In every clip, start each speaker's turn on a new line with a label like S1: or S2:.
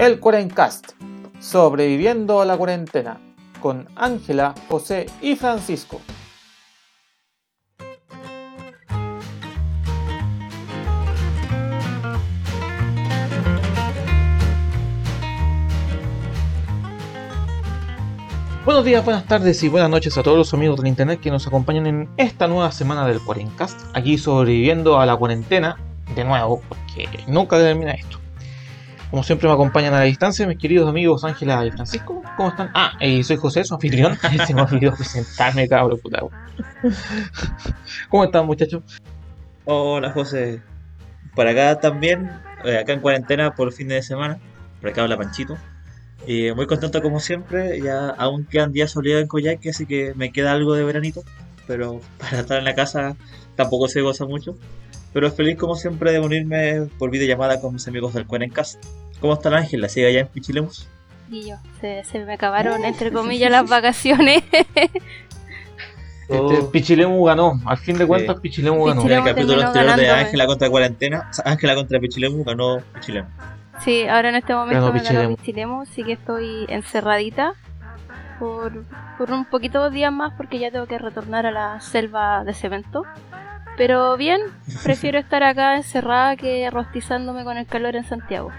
S1: El Cuarencast, sobreviviendo a la cuarentena, con Ángela, José y Francisco. Buenos días, buenas tardes y buenas noches a todos los amigos del internet que nos acompañan en esta nueva semana del Cuarencast, aquí sobreviviendo a la cuarentena, de nuevo, porque nunca termina esto. Como siempre me acompañan a la distancia mis queridos amigos Ángela y Francisco. ¿Cómo están? Ah, y soy José, su anfitrión. Se me olvidó presentarme, cabrón, puta. ¿Cómo están, muchachos?
S2: Hola, José. Por acá también, eh, acá en cuarentena por fin de semana. Por acá habla Panchito. Y muy contento como siempre. Ya aún quedan días soleados en Coyhaique, así que me queda algo de veranito. Pero para estar en la casa tampoco se goza mucho. Pero feliz como siempre de unirme por videollamada con mis amigos del Cuerencast. ¿Cómo está el Ángel? ¿La sigue allá en Pichilemus?
S3: Y yo, se, se me acabaron entre comillas las vacaciones.
S1: Este, Pichilemu ganó, al fin de cuentas
S2: Sí.
S1: Pichilemu ganó.
S2: En el
S3: Pichilemu
S2: capítulo anterior de. Ángela contra cuarentena, o sea, Ángela contra Pichilemu ganó Pichilemu.
S3: sí, ahora en este momento
S1: Ganó
S3: me ganó
S1: Pichilemu.
S3: Pichilemu, sí que estoy encerradita por, por un poquito de días más porque ya tengo que retornar a la selva de cemento. Pero bien, prefiero estar acá encerrada que rostizándome con el calor en Santiago.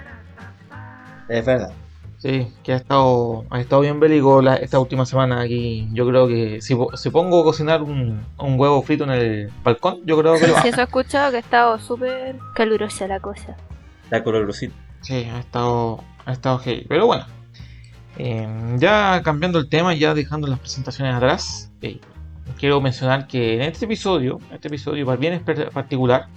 S2: Es verdad.
S1: Sí, que ha estado, ha estado bien bélico la- esta última semana aquí. Yo creo que si, po- si pongo a cocinar un, un huevo frito en el balcón, yo creo que lo
S3: Si
S1: hago.
S3: eso he escuchado que ha estado súper calurosa la cosa.
S2: La colorosita.
S1: Sí, ha estado, ha estado heavy. Pero bueno, eh, ya cambiando el tema, ya dejando las presentaciones atrás, eh, quiero mencionar que en este episodio, este episodio para bien particular,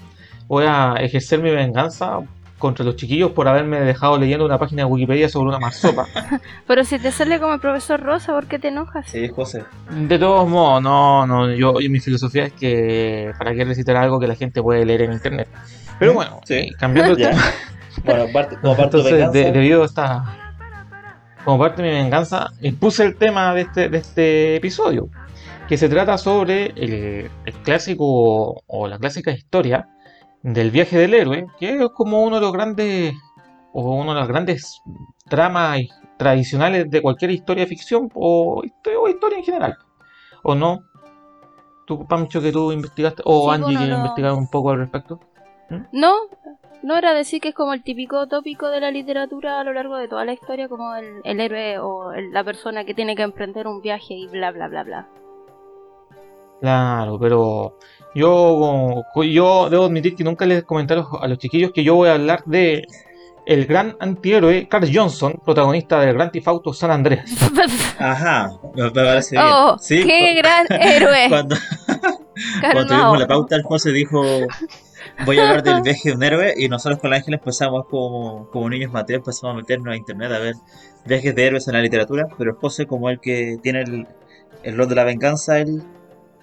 S1: voy a ejercer mi venganza contra los chiquillos por haberme dejado leyendo una página de Wikipedia sobre una marsopa.
S3: Pero si te sale como el profesor Rosa, ¿por qué te enojas?
S2: Sí, José.
S1: De todos modos, no, no, yo, yo- mi filosofía es que para qué recitar algo que la gente puede leer en internet. Pero bueno,
S2: Sí.
S1: eh, cambiando el tema.
S2: Bueno, parte, como parte de
S1: Entonces,
S2: venganza,
S1: de- debido a esta. Como parte de mi venganza, impuse el tema de este, de este episodio. Que se trata sobre el, el clásico o la clásica historia del viaje del héroe, que es como uno de los grandes o uno de los grandes dramas tradicionales de cualquier historia de ficción o, histo- o historia en general. ¿O no? Tú, Pancho, que tú investigaste, o
S3: Sí,
S1: Angie,
S3: bueno,
S1: que investigaste un poco al respecto.
S3: No, no era decir que es como el típico tópico de la literatura a lo largo de toda la historia, como el, el héroe o el- la persona que tiene que emprender un viaje y bla bla bla bla.
S1: Claro, pero yo, yo debo admitir que nunca les comenté a los, a los chiquillos que yo voy a hablar de el gran antihéroe Carl Johnson, protagonista del Gran Theft Auto San Andreas.
S2: Ajá, me parece bien.
S3: ¡Oh!
S2: Sí,
S3: ¡Qué gran héroe!
S2: cuando, cuando tuvimos la pauta, el José dijo: Voy a hablar del viaje de un héroe. Y nosotros con Ángel empezamos como, como niños mateos, empezamos a meternos a internet a ver viajes de héroes en la literatura. Pero el José, como el que tiene el, el rol de la venganza, él,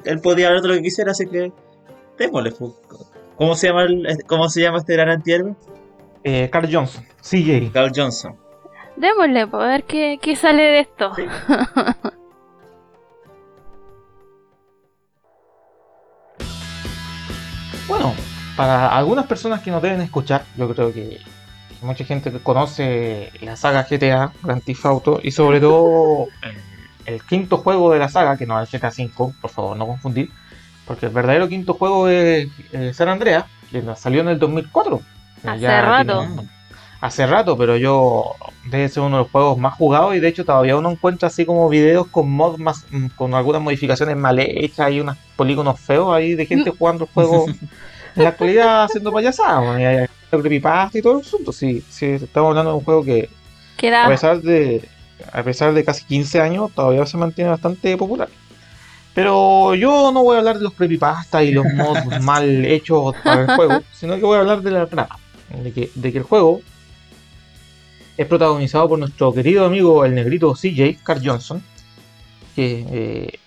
S2: él podía hablar de lo que quisiera, así que démosle. ¿Cómo se llama, el- cómo se llama este gran antihéroe?
S1: Eh, Carl Johnson, CJ.
S2: Carl Johnson.
S3: Démosle, a ver qué, qué sale de esto.
S2: Sí.
S1: Bueno, para algunas personas que nos deben escuchar, yo creo que mucha gente que conoce la saga GTA, Grand Theft Auto, y sobre todo el, quinto juego de la saga, que no es el GTA V, por favor, no confundir, porque el verdadero quinto juego es eh, San Andreas, que salió en el 2004.
S3: Hace
S1: Ya
S3: rato.
S1: tiene- hace rato, pero yo debe ser uno de los juegos más jugados y de hecho todavía uno encuentra así como videos con mods más, mm, con algunas modificaciones mal hechas y unos polígonos feos ahí de gente jugando el juego en la actualidad haciendo payasadas, creepypasta y todo el asunto. Sí, sí, estamos hablando de un juego que a
S3: Queda
S1: pesar de a pesar de casi 15 años todavía se mantiene bastante popular. Pero yo no voy a hablar de los creepypastas y los mods mal hechos para el juego, sino que voy a hablar de la trama, de que, de que el juego es protagonizado por nuestro querido amigo el negrito CJ, Carl Johnson, que, eh,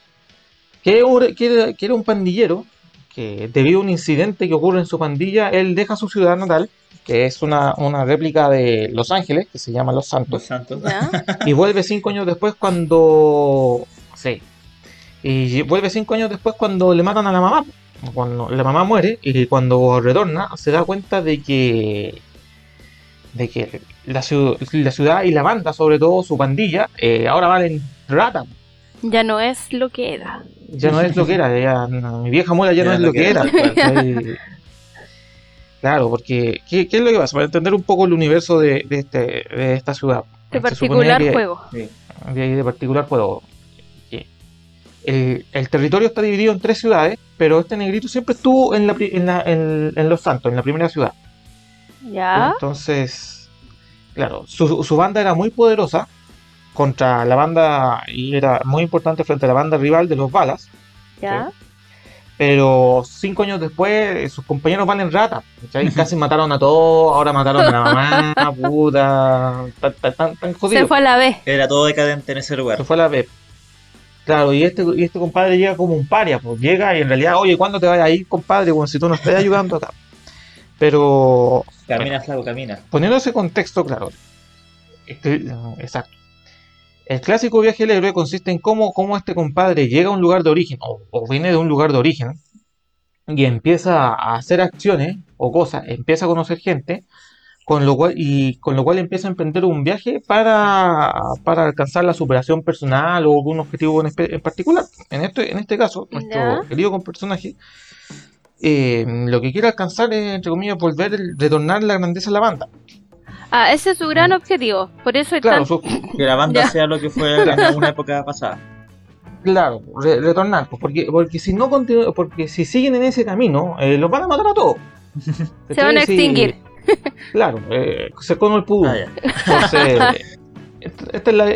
S1: que, que era un pandillero que debido a un incidente que ocurre en su pandilla, él deja su ciudad natal, que es una, una réplica de Los Ángeles, que se llama Los Santos,
S2: Los santos.
S3: ¿ya?
S1: y vuelve cinco años después cuando... Sí. Y vuelve cinco años después cuando le matan a la mamá. Cuando la mamá muere y cuando retorna se da cuenta de que de que la, ciu- la ciudad y la banda, sobre todo su pandilla, eh, ahora valen rata.
S3: Ya no es lo que era.
S1: Ya no es lo que era, ya, no, mi vieja muela ya no es lo que era. ¿cachai? Claro, porque ¿qué, qué es lo que pasa? Para entender un poco el universo de, de este, de esta ciudad.
S3: De particular
S1: que-
S3: juego.
S2: Sí.
S1: de, de particular juego. El, el territorio está dividido en tres ciudades, pero este negrito siempre estuvo en, la, pri- en, la- en- en Los Santos, en la primera ciudad.
S3: Ya.
S1: Entonces, claro, su, su banda era muy poderosa contra la banda, y era muy importante frente a la banda rival de los Balas,
S3: Ya.
S1: Pero cinco años después eh, sus compañeros van en rata, ¿cachai? casi mataron a todos, ahora mataron a la mamá, puta, tan, tan, tan, tan
S3: Se
S1: jodido.
S3: fue a la B.
S2: Era todo decadente en ese
S1: Se
S2: lugar.
S1: fue a la B. Claro, y este, y este compadre llega como un paria, pues llega y en realidad, oye, ¿cuándo te vas a ir, compadre? Bueno, si tú no estás ayudando acá. Pero
S2: Camina, flaco, camina.
S1: poniendo ese contexto, claro. este- exacto. El clásico viaje del héroe consiste en cómo, cómo este compadre llega a un lugar de origen, o, o viene de un lugar de origen, y empieza a hacer acciones o cosas, empieza a conocer gente, con lo cual, y con lo cual empieza a emprender un viaje para, para alcanzar la superación personal o algún objetivo en, particular. En este, en este caso, nuestro querido personaje, eh, lo que quiere alcanzar es, entre comillas, volver, retornar la grandeza a la banda.
S3: Ah, ese es su gran objetivo. Por eso es
S1: Claro,
S3: tan-
S1: su-
S2: Que la banda sea lo que fue en alguna época pasada.
S1: Claro, re- retornar, pues, porque, porque si no continúan, porque si siguen en ese camino, eh, los van a matar a todos.
S3: Se van a extinguir.
S1: claro, eh, se come el pudú.
S2: Ah.
S1: Entonces, esta esta es la,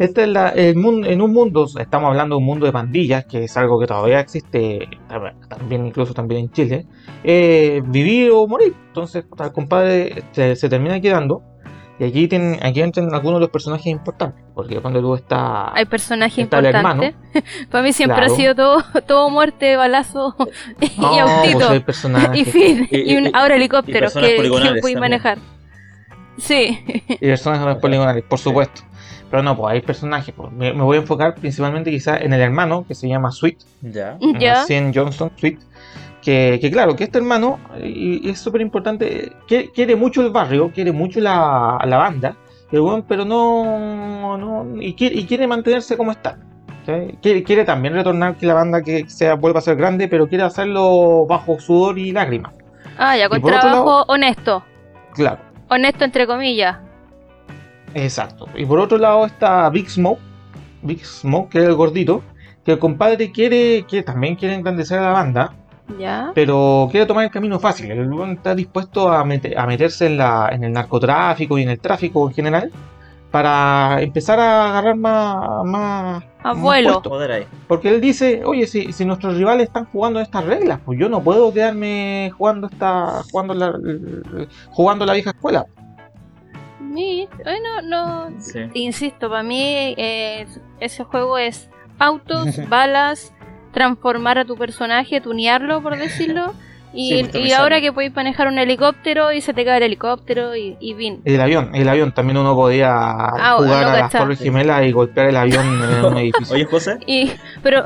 S1: esta es la, el mundo, en un mundo, estamos hablando de un mundo de pandillas, que es algo que todavía existe, tam- también incluso también en Chile, eh, vivir o morir. Entonces, el compadre se, se termina quedando. Y aquí, tienen, aquí entran algunos de los personajes importantes, porque cuando tú estás...
S3: Hay personajes
S1: Está
S3: importantes. Para mí siempre
S1: Claro.
S3: ha sido todo, todo muerte, balazo y
S1: No, pues
S3: autito. y fin.
S2: Y-
S3: Y, un, ahora
S2: personas
S3: que, que
S2: también.
S3: manejar. Sí.
S1: Y personajes poligonales, por supuesto. Pero no, pues hay personajes. pues. Me, me voy a enfocar principalmente quizás en el hermano, que se llama Sweet,
S2: Ya.
S3: ya.
S1: Sean Johnson, Sweet. Que, que claro, que este hermano, y, y es súper importante, que- quiere mucho el barrio, quiere mucho la, la banda, pero no, no y, quiere, y quiere mantenerse como está. Quiere, quiere también retornar que la banda que sea vuelva a ser grande, pero quiere hacerlo bajo sudor y lágrimas.
S3: Ah, ya, con trabajo
S1: lado-
S3: honesto.
S1: Claro.
S3: Honesto entre comillas.
S1: Exacto. Y por otro lado está Big Smoke, Big Smoke, que es el gordito, que el compadre quiere, que también quiere engrandecer a la banda,
S3: Ya.
S1: pero quiere tomar el camino fácil. El weón está dispuesto a, mete- a meterse en, la, en el narcotráfico y en el tráfico en general para empezar a agarrar más, más, más
S3: Abuelo.
S2: ahí.
S1: Porque él dice, oye, si, si nuestros rivales están jugando estas reglas, pues yo no puedo quedarme jugando esta, jugando la, jugando la vieja escuela.
S3: Mi- Bueno, no.
S2: Sí.
S3: Insisto, para mí eh, ese juego es autos, balas, transformar a tu personaje, tunearlo, por decirlo. Y,
S2: Sí,
S3: y
S2: customizarlo.
S3: ahora que podéis manejar un helicóptero y se te cae el helicóptero y, y.
S1: El avión, el avión también uno podía
S3: Ah,
S1: jugar
S3: no
S1: a las. Torres Gemelas y golpear el avión en un edificio.
S2: Oye, José,
S3: Y, pero,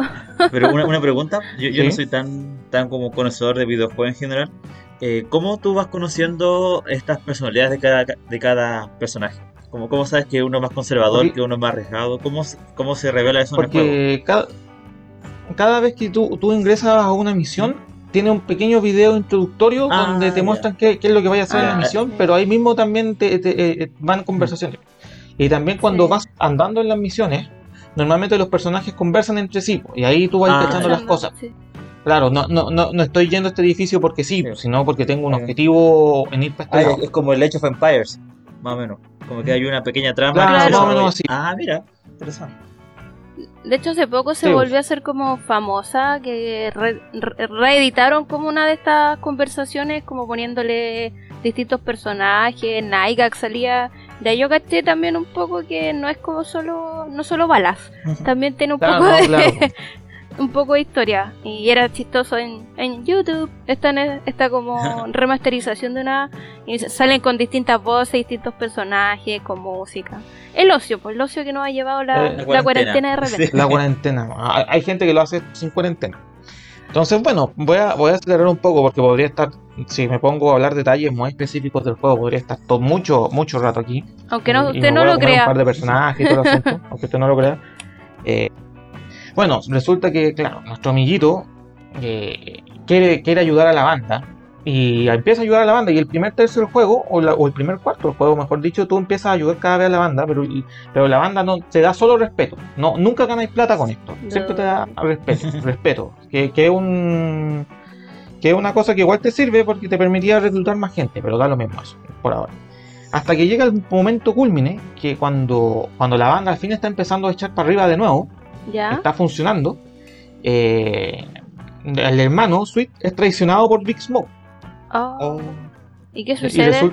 S2: pero una, una pregunta. Yo, yo
S1: Sí.
S2: no soy tan, tan como conocedor de videojuegos en general. Eh, ¿Cómo tú vas conociendo estas personalidades de cada, de cada personaje? Como, ¿Cómo sabes que uno es más conservador,
S1: Porque-
S2: que uno es más arriesgado? ¿Cómo, se- cómo se revela eso en el juego?
S1: Porque cada, cada vez que tú, tú ingresas a una misión, tiene un pequeño video introductorio
S2: Ah,
S1: donde te muestran qué, qué es lo que vaya a hacer en
S3: Ah,
S1: la misión,
S3: sí.
S1: pero ahí mismo también te, te- eh, van conversaciones. Y también cuando
S3: Sí.
S1: vas andando en las misiones, normalmente los personajes conversan entre sí, y ahí tú vas
S2: Ah,
S1: cachando las cosas.
S3: Sí.
S1: Claro, no, no, no, no estoy yendo a este edificio porque sí,
S2: Sí.
S1: sino porque tengo un
S2: Ah,
S1: objetivo en ir para este
S2: Ah,
S1: lado.
S2: es, es como el Age of Empires, más o menos. Como que hay una pequeña trama.
S1: Claro,
S2: que se
S3: más o
S2: desarrolla.
S1: menos así.
S2: Ah, mira, interesante.
S3: De hecho, hace poco se
S1: Sí,
S3: volvió a hacer como famosa, que re- re- reeditaron como una de estas conversaciones, como poniéndole distintos personajes, Nygax salía, de ahí yo caché también un poco que no es como solo, no solo balas, también tiene un
S1: Claro,
S3: poco
S1: no,
S3: de,
S1: claro.
S3: un poco de historia, y era chistoso en, en YouTube, está, en- está como remasterización de una, y salen con distintas voces, distintos personajes, con música. El ocio, pues el ocio que nos ha llevado la,
S1: Eh,
S3: la
S2: la
S3: cuarentena de repente.
S2: Sí.
S1: La cuarentena. Hay hay gente que lo hace sin cuarentena. Entonces, bueno, voy a, voy a acelerar un poco porque podría estar, si me pongo a hablar detalles muy específicos del juego, podría estar todo mucho, mucho rato aquí.
S3: Aunque no,
S1: Y
S3: usted
S1: me
S3: no lo crea.
S1: Un par de personajes y todo el asunto, aunque usted no lo crea. Eh, bueno, resulta que, claro, nuestro amiguito eh, quiere, quiere ayudar a la banda y empieza a ayudar a la banda y el primer tercio del juego, o, la- o el primer cuarto del juego, mejor dicho, tú empiezas a ayudar cada vez a la banda, pero, pero la banda no te da solo respeto. No, nunca ganáis plata con esto. Siempre te da respeto, respeto. Que, que es un que es una cosa que igual te sirve porque te permitía reclutar más gente, pero da lo mismo eso, por ahora. Hasta que llega el momento culmine, que cuando, cuando la banda al fin está empezando a echar para arriba de nuevo,
S3: ¿Ya?
S1: está funcionando, eh, el hermano Sweet es traicionado por Big Smoke.
S3: Oh.
S2: Oh,
S3: ¿Y qué
S1: Y
S3: sucede?
S1: resul-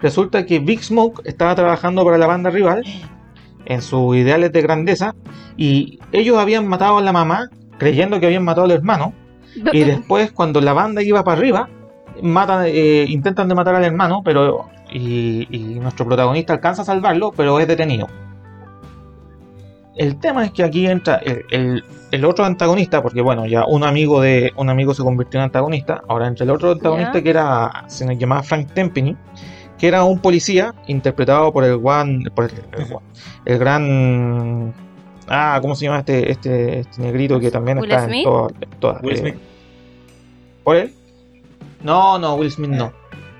S1: resulta que Big Smoke estaba trabajando para la banda rival en sus ideales de grandeza y ellos habían matado a la mamá creyendo que habían matado al hermano y después cuando la banda iba para arriba matan, eh, intentan de matar al hermano pero y, y nuestro protagonista alcanza a salvarlo pero es detenido el tema es que aquí entra el, el- el otro antagonista porque bueno ya un amigo de un amigo se convirtió en antagonista ahora entra el otro antagonista que era se nos llamaba Frank Tempany que era un policía interpretado por el Juan por el, el Juan- el gran ah cómo se llama este este, este negrito que también
S3: Will
S1: está
S3: Smith.
S1: en todas todas,
S2: Will
S1: eh,
S2: Smith.
S1: ¿Por él? No, no, Will Smith no.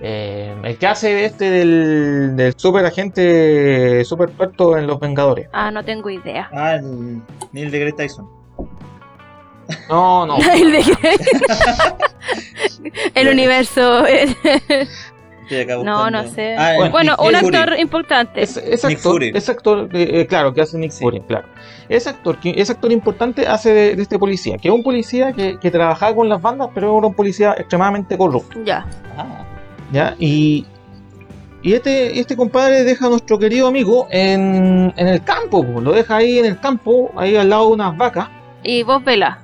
S1: Eh, el que hace este del, del super agente super experto en los Vengadores.
S3: Ah, no tengo idea.
S2: Ah, el Neil deGrasse Tyson.
S1: No, no.
S3: El, de- el universo. No, no sé.
S2: Ah,
S1: Bueno,
S3: bueno,
S2: Nick
S3: un
S2: Fury.
S3: actor importante.
S1: Es,
S2: Nick Fury.
S1: ese actor eh, claro, que hace Nick
S2: Sí.
S1: Fury, claro. Ese actor, que- ese actor importante hace de, de este policía, que es un policía que, que trabajaba con las bandas, pero era un policía extremadamente corrupto.
S3: Ya.
S2: Ah,
S1: ¿Ya? Y, y este, este compadre deja a nuestro querido amigo en, en el campo, po, lo deja ahí en el campo, ahí al lado de unas vacas.
S3: Y vos, Vela.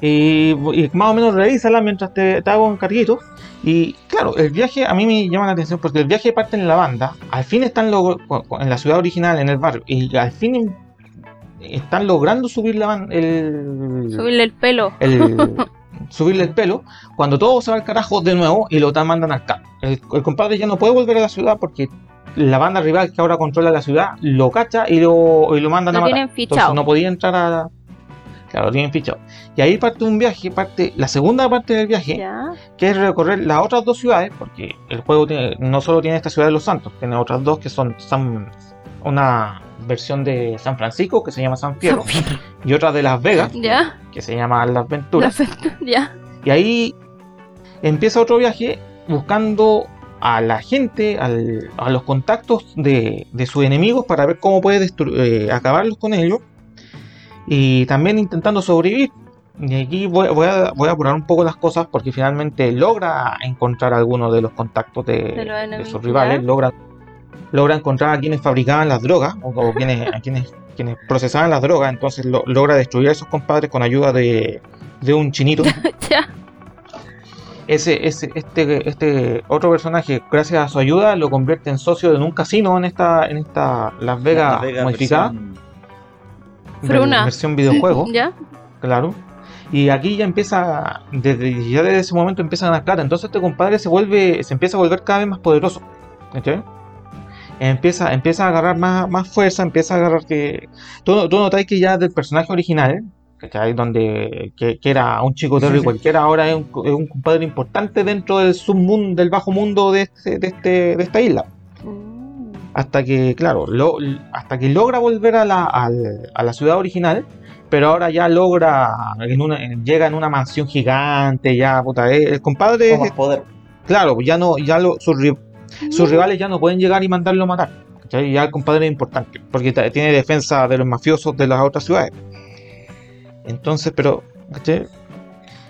S1: y, y más o menos revísala mientras te, te hago un carguito. Y claro, el viaje a mí me llama la atención porque el viaje parte en la banda, al fin están lo- en la ciudad original, en el barrio, y al fin están logrando subir la el,
S3: Subirle el pelo.
S1: el- subirle el pelo, cuando todo se va al carajo de nuevo y lo mandan al campo. El, el compadre ya no puede volver a la ciudad porque la banda rival que ahora controla la ciudad lo cacha y lo, y lo mandan
S3: Lo
S1: a matar.
S3: tienen
S1: Entonces
S3: fichado.
S1: no podía entrar a... Claro, lo tienen fichado. Y ahí parte un viaje, parte la segunda parte del viaje,
S3: Ya.
S1: que es recorrer las otras dos ciudades, porque el juego tiene- no solo tiene esta ciudad de Los Santos, tiene otras dos que son San- una versión de San Francisco que se llama San Fierro y otra de Las Vegas
S3: Ya.
S1: que se llama Las Venturas.
S3: Ya.
S1: Y ahí empieza otro viaje buscando a la gente, al- a los contactos de, de sus enemigos para ver cómo puede eh, acabarlos con ellos. Y también intentando sobrevivir. Y aquí voy, voy a, voy a apurar un poco las cosas porque finalmente logra encontrar algunos de los contactos de,
S3: De los
S1: de
S3: enemigos,
S1: sus rivales. Logra, logra encontrar a quienes fabricaban las drogas o, o quienes, a quienes, quienes procesaban las drogas. Entonces lo- logra destruir a esos compadres con ayuda de, de un chinito.
S3: Ya.
S1: ese, ese, este, este otro personaje, gracias a su ayuda, lo convierte en socio en un casino en esta, en esta Las Vegas,
S2: Las Vegas
S1: modificada,
S2: versión-
S1: versión videojuego,
S3: Ya.
S1: claro. Y aquí ya empieza, desde, ya desde ese momento empieza a ganar plata. Entonces este compadre se vuelve, se empieza a volver cada vez más poderoso. ¿cachai? Empieza, empieza a agarrar más, más fuerza, empieza a agarrar que. Tú, tú notáis que ya del personaje original, ¿cachai? Donde que, que era un chico terrible cualquiera, ahora es un, es un compadre importante dentro del submundo, del bajo mundo de, este, de, este, de esta isla.
S3: Mm.
S1: Hasta que, claro, lo- hasta que logra volver a la, a la ciudad original, pero ahora ya logra, en una, en- llega en una mansión gigante, ya, puta, eh, el compadre,
S2: Con más poder.
S1: claro, ya no, ya lo, sus, sus rivales ya no pueden llegar y mandarlo a matar. ¿cachai? Ya el compadre es importante, porque tiene defensa de los mafiosos de las otras ciudades. Entonces, pero, ¿cachai?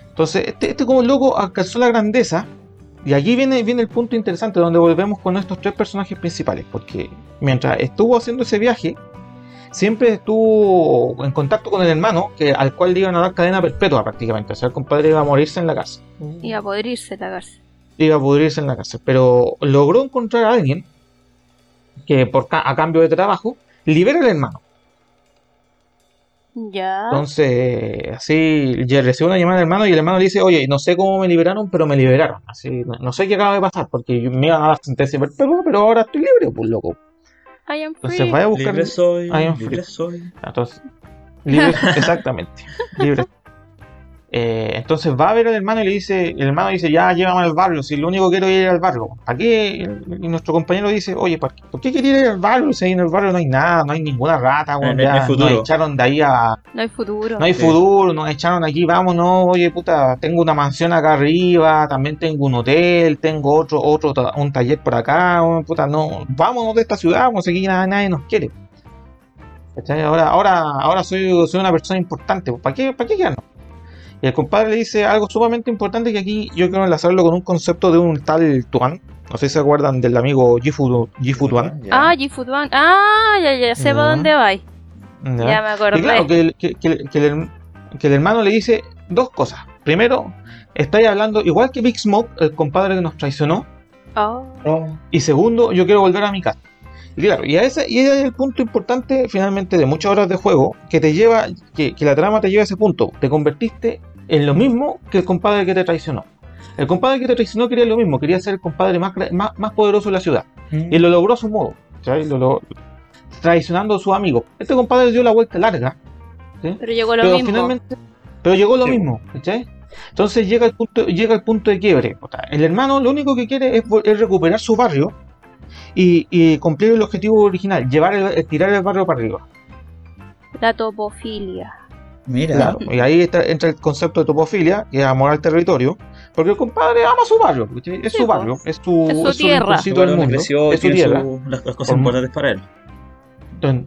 S1: Entonces, este, este como loco alcanzó la grandeza, y aquí viene, viene el punto interesante donde volvemos con estos tres personajes principales, porque mientras estuvo haciendo ese viaje, siempre estuvo en contacto con el hermano, que, al cual le iban a dar cadena perpetua prácticamente, o sea, el compadre iba a morirse en la casa
S3: Y a poder irse la cárcel.
S1: Iba a pudrirse en la cárcel, pero logró encontrar a alguien que por ca- a cambio de trabajo libera al hermano.
S3: Ya.
S1: Entonces, así, ya recibe una llamada del hermano y el hermano le dice, oye, no sé cómo me liberaron, pero me liberaron. Así, no, no sé qué acaba de pasar, porque yo me iban a dar sentencia perpetua, pero ahora estoy libre, pues loco.
S3: I am
S1: Entonces vaya a buscar...
S2: Libre soy,
S1: I am
S2: libre
S1: free.
S2: soy.
S1: Entonces, libre, exactamente, libre. Eh, entonces va a ver al hermano y le dice, el hermano dice, ya llévame al barrio, si lo único que quiero es ir al barrio. ¿Para qué? Y nuestro compañero dice, oye, ¿por qué, por qué quería ir al barrio? Si ahí en el barrio no hay nada, no hay ninguna rata,
S2: no hay
S1: ya
S2: futuro.
S1: nos echaron de ahí a...
S3: No hay futuro.
S1: No hay
S2: Sí.
S1: futuro, nos echaron aquí, vámonos, oye puta, tengo una mansión acá arriba, también tengo un hotel, tengo otro, otro, un taller por acá, puta, no, vámonos de esta ciudad, vamos aquí nada, nadie nos quiere. Ahora, ahora, ahora soy, soy una persona importante, ¿para qué, para qué quedarnos? Y el compadre le dice algo sumamente importante que aquí yo quiero enlazarlo con un concepto de un tal Tuan. No sé si se acuerdan del amigo Gifu, Gifu Tuan.
S3: Ah, G-Food Ah, ya, ya, sé para dónde vais.
S1: ¿ya?
S3: Ya me acordé.
S1: Y claro, que el, que- que- que el que el hermano le dice dos cosas. Primero, estáis hablando igual que Big Smoke, el compadre que nos traicionó.
S3: Oh.
S2: No.
S1: Y segundo, yo quiero volver a mi casa. Y claro, y, a ese, y ese es el punto importante finalmente de muchas horas de juego, que te lleva, que, que la trama te lleva a ese punto. Te convertiste en lo mismo que el compadre que te traicionó. El compadre que te traicionó quería lo mismo, quería ser el compadre más, más, más poderoso de la ciudad. Y lo logró a su modo, ¿sabes? Lo, lo- traicionando a su amigo. Este compadre dio la vuelta larga, ¿sí?
S3: Pero llegó lo
S1: pero
S3: mismo.
S1: finalmente pero llegó lo
S2: Sí.
S1: mismo entonces llega el punto llega el punto de quiebre el hermano lo único que quiere es, es recuperar su barrio y, y cumplir el objetivo original llevar el, tirar el barrio para arriba
S3: La topofilia.
S2: Mira.
S1: claro y ahí está- entra el concepto de topofilia que es amor al territorio porque el compadre ama su barrio es su barrio es su,
S3: Es su
S1: es
S3: tierra.
S1: del mundo
S2: creció
S1: es su tierra
S2: su- las, las cosas
S1: Por-
S2: importantes para él.
S1: Entonces,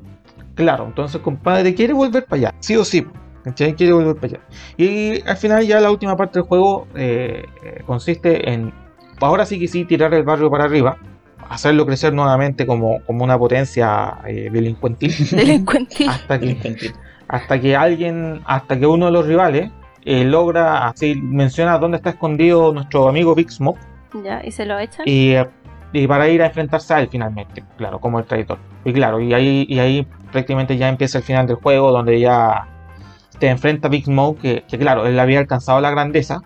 S1: claro, entonces el compadre quiere volver para allá, sí o sí. ¿cachai? Quiere volver para allá. Y al final ya la última parte del juego eh, eh, consiste en, ahora sí que sí, tirar el barrio para arriba, hacerlo crecer nuevamente como, como una potencia eh, delincuentil,
S3: Delincuentil.
S1: hasta que,
S2: Infantil.
S1: Hasta que alguien, hasta que uno de los rivales eh, logra, así menciona dónde está escondido nuestro amigo Big Smoke,
S3: Ya, y se lo echan.
S1: y, eh, y para ir a enfrentarse a él finalmente, claro, como el traidor. Y claro, y ahí, y ahí prácticamente ya empieza el final del juego, donde ya te enfrenta Big Smoke, que, que claro, él había alcanzado la grandeza,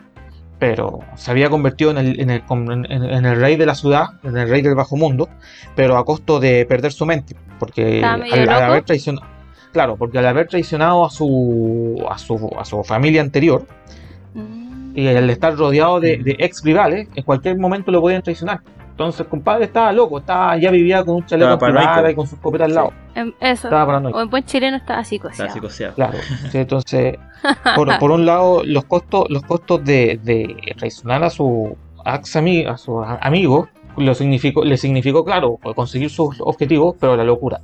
S1: pero se había convertido en el, en, el, en- el rey de la ciudad, en el rey del bajo mundo, pero a costo de perder su mente, porque al, al haber traicionado, claro, porque al haber traicionado a su, a su, a su familia anterior,
S3: Mm.
S1: y al estar rodeado de, de ex rivales, en cualquier momento lo podían traicionar. Entonces el compadre estaba loco, estaba, ya vivía con un chaleco
S2: Estaba paranoico.
S1: y con su escopeta al lado.
S3: Em, Eso.
S1: Estaba paranoico.
S3: O en buen chileno así
S2: Está
S3: cosido.
S2: psicoseado.
S1: Claro. Sí, entonces, por, por un lado, los costos, los costos de, de traicionar a su ex ami- a su a- amigo lo significó, le significó, claro, conseguir sus objetivos, pero la locura.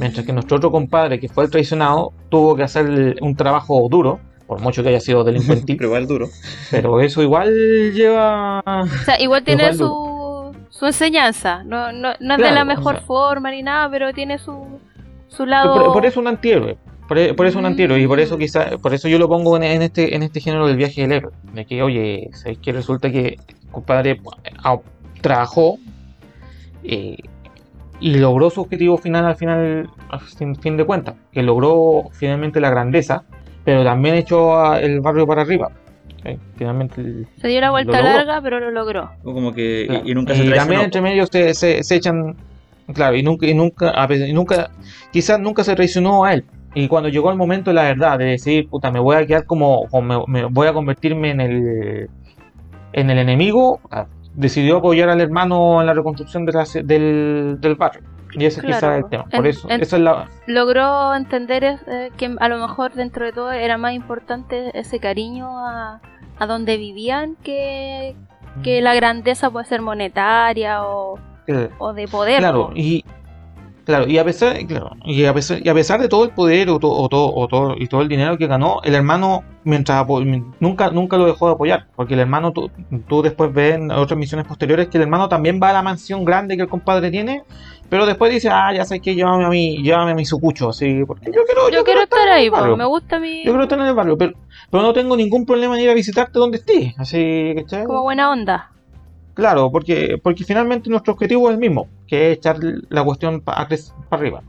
S1: Mientras que nuestro otro compadre, que fue el traicionado, tuvo que hacer un trabajo duro, por mucho que haya sido delincuentil,
S2: Pero igual duro.
S1: pero eso igual lleva
S3: O sea, igual tiene
S1: Igual
S3: su, su enseñanza. No, no, no es de la
S1: o
S3: mejor
S1: sea.
S3: forma ni nada, pero tiene su, su lado.
S1: Por, por eso un antihéroe. Por, por eso un antihéroe. Y por eso quizá, por eso yo lo pongo en, en este, en este género del viaje del héroe. De que, oye, ¿sabes que resulta que el compadre trabajó eh, y logró su objetivo final al final, a fin, de cuentas. Que logró finalmente la grandeza, pero también echó a- el barrio para arriba. ¿ok? Finalmente
S3: Se dio la vuelta larga, pero lo logró.
S2: O como que.
S1: Claro.
S2: Y, y nunca se
S1: también
S2: traicionó.
S1: entre medio se, se, se echan claro y nunca y nunca a veces- y nunca quizás nunca se traicionó a él y cuando llegó el momento de la verdad de decir puta me voy a quedar como, como me, me voy a convertirme en el en el enemigo ah, decidió apoyar al hermano en la reconstrucción de la del, del barrio y ese es
S3: Claro.
S1: quizás el tema por
S3: En-
S1: eso
S3: en-
S1: esa es la
S3: Logró entender eh, que a lo mejor dentro de todo era más importante ese cariño a, a donde vivían que, que la grandeza puede ser monetaria o,
S1: el-
S3: o de poder.
S1: Claro, y claro, y a pesar, claro, y a pesar, y a pesar de todo el poder o, to- o todo, o todo y todo el dinero que ganó, el hermano mientras nunca nunca lo dejó de apoyar, porque el hermano tú, tú después ves en otras misiones posteriores que el hermano también va a la mansión grande que el compadre tiene, pero después dice, "Ah, ya sé que llévame a mí, llévame a mi sucucho", así, porque yo quiero
S3: Yo quiero estar ahí,
S1: barrio.
S3: me gusta mi.
S1: Yo quiero estar en el barrio, pero, pero no tengo ningún problema en ir a visitarte donde estés, así, ¿cachai?
S3: Como buena onda.
S1: Claro, porque, porque finalmente nuestro objetivo es el mismo, que es echar la cuestión para arriba.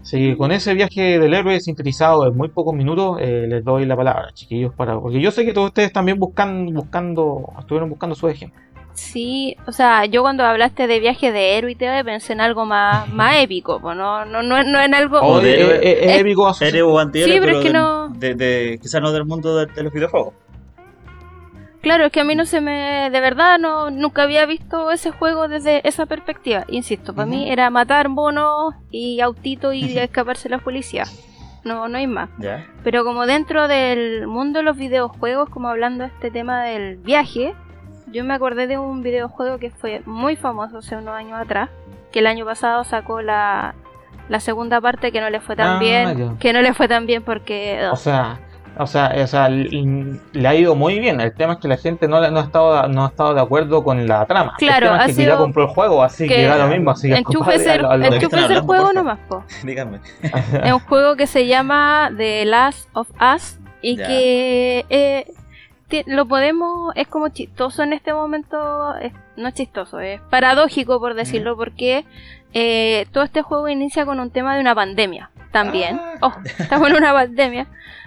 S1: Así que con ese viaje del héroe sintetizado en muy pocos minutos, eh, les doy la palabra, chiquillos, para porque yo sé que todos ustedes también buscan, buscando, estuvieron buscando su ejemplo.
S3: Sí, o sea, yo cuando hablaste de viaje de héroe y te pensé en algo más, más épico, pues no, no, no, no en algo...
S1: O
S2: de héroe.
S1: eh, eh,
S3: Es-
S1: épico
S2: Héroe o antihéroe,
S3: Sí, pero es que no-
S2: de, de- quizás no del mundo de, de los videojuegos.
S3: Claro, es que a mí no se me... De verdad, no nunca había visto ese juego desde esa perspectiva. Insisto, para mí era matar monos y autitos y escaparse la policía. No, no hay más. Pero como dentro del mundo de los videojuegos, como hablando de este tema del viaje, yo me acordé de un videojuego que fue muy famoso hace unos años atrás, que el año pasado sacó la, la segunda parte que no le fue tan
S1: Ah,
S3: bien, que no le fue tan bien porque...
S1: O sea, o sea, o sea, le ha ido muy bien. El tema es que la gente no, le- no, ha, estado, no ha estado de acuerdo con la trama.
S3: Claro,
S1: el tema es que ya compró el juego, así que,
S3: que
S1: da lo mismo. Así que
S3: enchúfese el,
S1: a lo- a lo-
S2: ¿de qué están
S3: enchúfese el
S2: hablando,
S3: juego nomás, po.
S2: Díganme.
S3: Es un juego que se llama The Last of Us y
S2: Ya.
S3: que eh, lo podemos, es como chistoso en este momento, es- no es chistoso, es paradójico por decirlo, porque eh, todo este juego inicia con un tema de una pandemia también. Oh, estamos en una pandemia.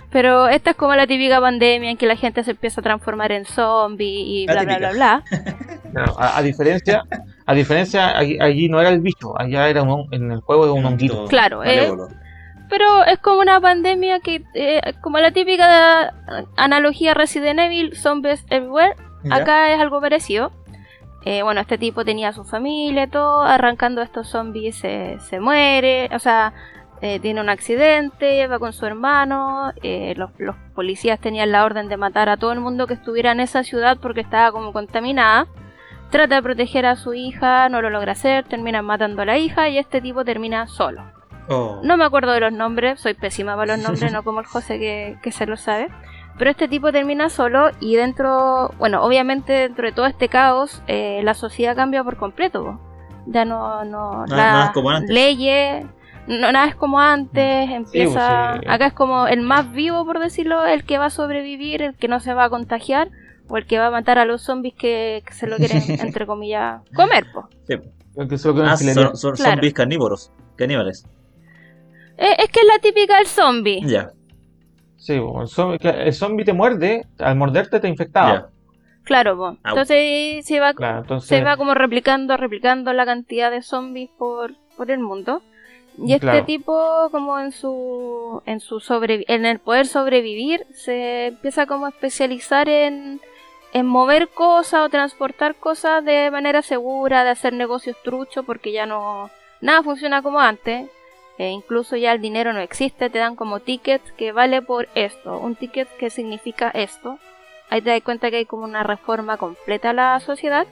S3: Pero esta es como la típica pandemia en que la gente se empieza a transformar en zombie y
S2: La
S3: bla bla bla bla.
S1: A, a diferencia, a diferencia allí, allí no era el bicho, allá era un, en el juego era un honguito.
S3: Claro, eh. Pero es como una pandemia que, eh, como la típica analogía Resident Evil, Zombies Everywhere,
S2: Ya.
S3: acá es algo parecido. Eh, bueno, este tipo tenía su familia y todo, arrancando estos zombies se, se muere, o sea, eh, tiene un accidente, va con su hermano, eh, los, los policías tenían la orden de matar a todo el mundo que estuviera en esa ciudad porque estaba como contaminada. Trata de proteger a su hija, no lo logra hacer, terminan matando a la hija y este tipo termina solo.
S2: Oh.
S3: No me acuerdo de los nombres, soy pésima para los nombres, no como el José que, que se lo sabe. Pero este tipo termina solo y dentro, bueno, obviamente dentro de todo este caos, eh, la sociedad cambia por completo. Ya no, no,
S2: Nada-
S3: las leyes, no, nada es como antes, empieza,
S1: pues, sí.
S3: acá es como el más vivo, por decirlo, el que va a sobrevivir, el que no se va a contagiar, o el que va a matar a los zombies que, que se lo quieren, entre comillas, comer, po.
S2: Sí.
S1: Que
S2: Ah, son, son
S3: Claro.
S2: zombies carnívoros. Caníbales.
S3: Eh, es que es la típica del zombie.
S2: Ya.
S1: Sí, el, zombie, que el zombie te muerde, al morderte te infectaba.
S3: Claro, po. entonces se va,
S1: Claro, entonces,
S3: se va como replicando, replicando la cantidad de zombies por, por el mundo. Y este
S1: Claro.
S3: tipo, como en su, en su sobre, en el poder sobrevivir, se empieza como a especializar en, en mover cosas o transportar cosas de manera segura, de hacer negocios truchos, porque ya no, nada funciona como antes. E incluso ya el dinero no existe, te dan como tickets que vale por esto, un ticket que significa esto. Ahí te das cuenta que hay como una reforma completa a la sociedad.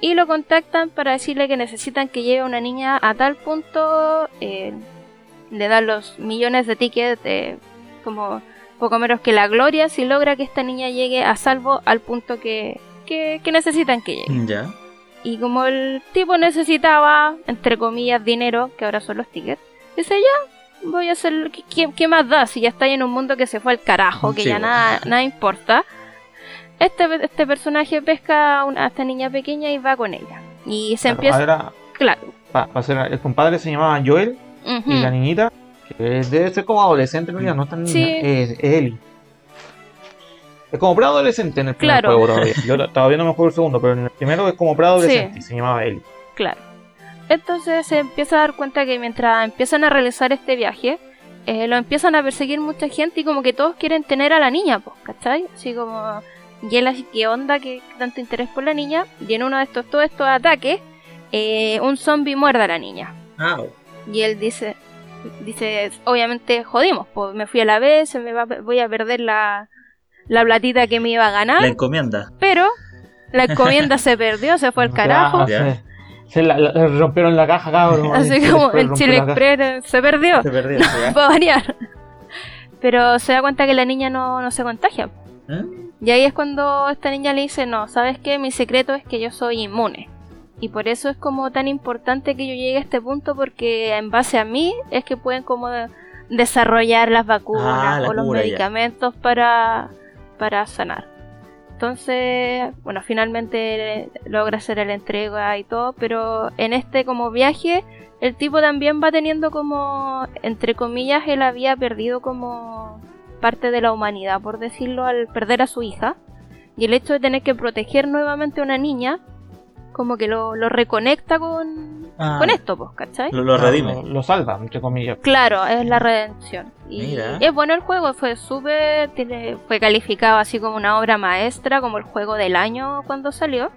S3: Y lo contactan para decirle que necesitan que lleve a una niña a tal punto. eh, le dan los millones de tickets, eh, como poco menos que la gloria, si logra que esta niña llegue a salvo al punto que, que, que necesitan que llegue.
S2: Ya.
S3: Y como el tipo necesitaba, entre comillas, dinero, que ahora son los tickets, dice ya, voy a hacer... ¿Qué, qué- más da si ya está en un mundo que se fue al carajo, que
S2: Sí,
S3: ya
S2: bueno.
S3: nada, nada importa? Este, este personaje pesca a, una, a esta niña pequeña y va con ella. Y se empieza...
S1: ahora,
S3: Claro.
S1: pa- pa ser- el compadre se llamaba Joel y la niñita, que debe ser como adolescente en realidad, no es tan niña,
S3: Sí.
S1: es, es Ellie. Es como preadolescente en el primer
S3: Claro.
S1: juego todavía. Yo to- todavía no me juego el segundo, pero en el primero es como preadolescente y se llamaba Ellie.
S3: Claro. Entonces se empieza a dar cuenta que mientras empiezan a realizar este viaje, eh, lo empiezan a perseguir mucha gente y como que todos quieren tener a la niña, pues, ¿cachai? Así como, y él así, ¿qué onda? ¿Qué qué tanto interés por la niña? Y en uno de estos, todos estos ataques, eh, un zombie muerde a la niña.
S2: Ah,
S3: Y él dice, dice, obviamente jodimos, pues me fui a la vez, se me va, voy a perder la, la platita que me iba a ganar,
S2: la encomienda.
S3: pero la encomienda se perdió, se fue al carajo.
S1: Ah. Se, se la, rompieron la caja, cabrón.
S3: Así como el Chile. Express se perdió,
S2: Se perdió.
S3: variar. Pero se da cuenta que la niña no, no se contagia.
S2: ¿Eh?
S3: Y ahí es cuando esta niña le dice, no, ¿sabes qué? Mi secreto es que yo soy inmune. Y por eso es como tan importante que yo llegue a este punto porque en base a mí es que pueden como de- desarrollar las vacunas
S2: Ah, la
S3: o los
S2: ya.
S3: medicamentos para, para sanar. Entonces, bueno, finalmente logra hacer la entrega y todo, pero en este como viaje el tipo también va teniendo como, entre comillas, él había perdido como parte de la humanidad, por decirlo, al perder a su hija. Y el hecho de tener que proteger nuevamente a una niña, como que lo, lo reconecta con,
S2: Ah,
S3: con esto, pues, ¿cachai?
S2: Lo, lo redime.
S1: Lo, lo salva, entre comillas.
S3: Claro, es la redención. Y
S2: Mira.
S3: es bueno el juego, fue súper. tiene- Fue calificado así como una obra maestra, como el juego del año cuando salió.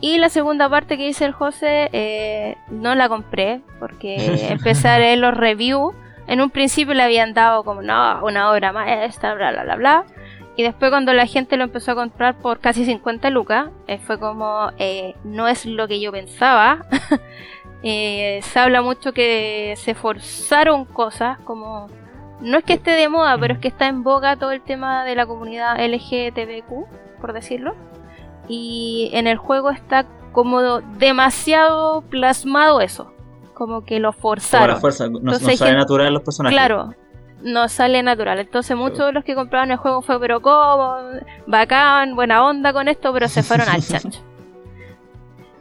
S3: Y la segunda parte que dice el José, eh, no la compré, porque empecé a leer los reviews. En un principio le habían dado como, no, una obra maestra, bla, bla, bla, bla. Y después cuando la gente lo empezó a comprar por casi 50 lucas, eh, fue como, eh, no es lo que yo pensaba. Eh, se habla mucho que se forzaron cosas, como no es que esté de moda, pero es que está en boga todo el tema de la comunidad LGTBQ, por decirlo. Y en el juego está como demasiado plasmado eso, como que lo
S2: Como
S3: forzaron.
S2: la fuerza, no, sale
S3: gente-
S2: natural los personajes.
S3: Claro, no sale natural. Entonces muchos de los que compraron el juego fue, pero ¿cómo? Bacán, buena onda con esto, pero se fueron al chancho.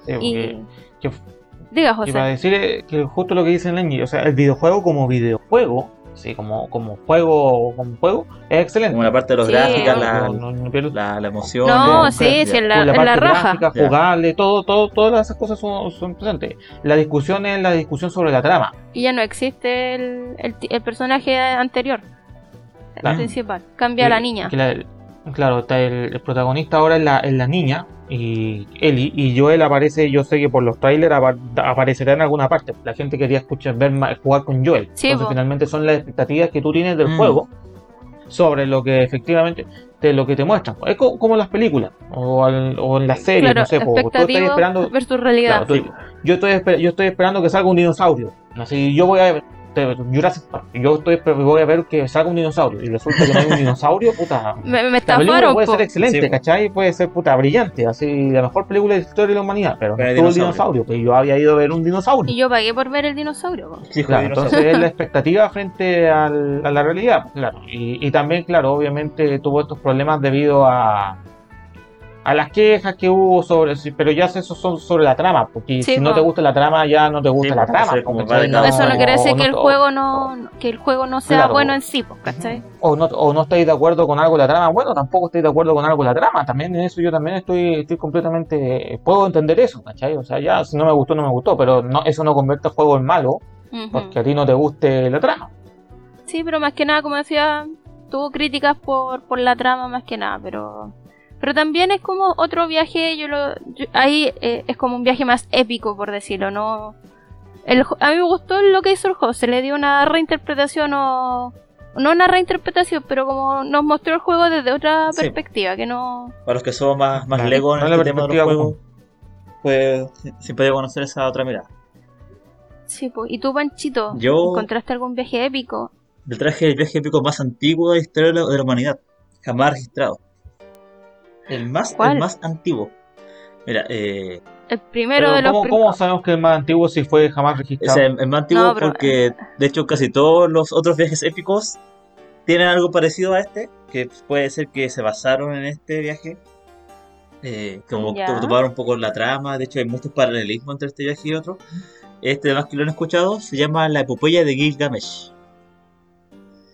S1: Sí,
S3: Y...
S1: que-
S3: Diga,
S1: Y para
S3: José.
S1: decir eh, que justo lo que dice Lenny, o sea, el videojuego como videojuego, sí, como, como juego, como juego, es excelente.
S2: Como la parte de los
S3: Sí,
S2: gráficas, la,
S1: No- no- no pierdo-
S2: la, la emoción.
S3: No,
S2: de-
S3: sí, sí, en la,
S1: Pues
S3: en la
S1: parte
S3: raja.
S1: gráfica,
S2: Ya.
S1: jugable, todo, todo, todas esas cosas son, son presentes. La discusión es la discusión sobre la trama.
S3: Y ya no existe el, el, personaje anterior, el
S1: Claro.
S3: principal. Cambia a la niña.
S1: La- claro, está el, el protagonista ahora es la, es la niña y Ellie y Joel aparece, yo sé que por los trailers apa- aparecerá en alguna parte. La gente quería escuchar ver jugar con Joel.
S3: Sí,
S1: Entonces finalmente son las expectativas que tú tienes del
S2: Mm.
S1: juego sobre lo que efectivamente de lo que te muestran. Es co- como en las películas o, al- o en las series,
S3: Claro,
S1: no sé, po, tú estás esperando
S3: versus realidad.
S1: Claro, tú- yo, estoy, yo estoy esperando que salga un dinosaurio. Así, yo voy a ver te- Jurassic Park. Yo estoy, voy a ver que salga un dinosaurio. Y resulta que no hay un dinosaurio, puta.
S3: Me, me
S1: La película puede
S3: po.
S1: ser excelente,
S2: Sí.
S1: ¿cachai? Puede ser puta brillante. Así, la mejor película de la historia de la humanidad. Pero no
S2: Pero
S1: estuvo el
S2: dinosaurio.
S1: Que yo había ido a ver un dinosaurio.
S3: Y yo pagué por ver el dinosaurio. po.
S2: De
S1: Claro,
S2: dinosaurio.
S1: entonces es la expectativa frente al- a la realidad, claro. Y, y también, claro, obviamente tuvo estos problemas debido a, a las quejas que hubo sobre, sí, pero ya esos son sobre la trama, porque
S3: Sí,
S1: si no te gusta la trama, ya no te gusta
S2: Sí,
S1: la trama.
S2: como
S3: Eso no quiere decir que el juego no que el juego no sea
S1: Claro.
S3: bueno en sí, pues, ¿cachai?
S1: o no, o no estáis de acuerdo con algo de la trama, bueno, tampoco estoy de acuerdo con algo de la trama, también en eso yo también estoy, estoy completamente, puedo entender eso, ¿cachai? O sea, ya si no me gustó, no me gustó, pero no, eso no convierte el juego en malo, porque a ti no te guste la trama.
S3: Sí, pero más que nada, como decía, tuvo críticas por, por la trama más que nada, pero pero también es como otro viaje, yo lo yo- ahí eh, es como un viaje más épico por decirlo, no el, a mí me gustó lo que hizo el juego, se le dio una reinterpretación o no una reinterpretación, pero como nos mostró el juego desde otra
S2: Sí.
S3: perspectiva, que no
S2: Para los que somos más, más
S1: Claro,
S2: legos en
S1: no la
S2: este tema de los
S1: perspectiva
S2: juegos, pues siempre que conocer esa otra mirada.
S3: Sí, pues. ¿Y tú, Panchito?
S2: Yo-
S3: ¿Encontraste algún viaje épico?
S2: Yo traje el viaje épico más antiguo de la historia de la humanidad, jamás registrado. El más,
S3: ¿Cuál?
S2: el más antiguo. Mira, eh,
S3: El primero
S1: Pero
S3: de los
S1: ¿cómo,
S3: prim-
S1: cómo sabemos que el más antiguo si fue jamás
S2: es
S1: registrado?
S2: el, el más antiguo
S3: No, pero-
S2: porque de hecho casi todos los otros viajes épicos tienen algo parecido a este, que puede ser que se basaron en este viaje. Eh, como
S3: Ya.
S2: to- tomaron un poco la trama, de hecho hay muchos paralelismos entre este viaje y otro. Este, además que lo han escuchado, se llama La epopeya de Gilgamesh.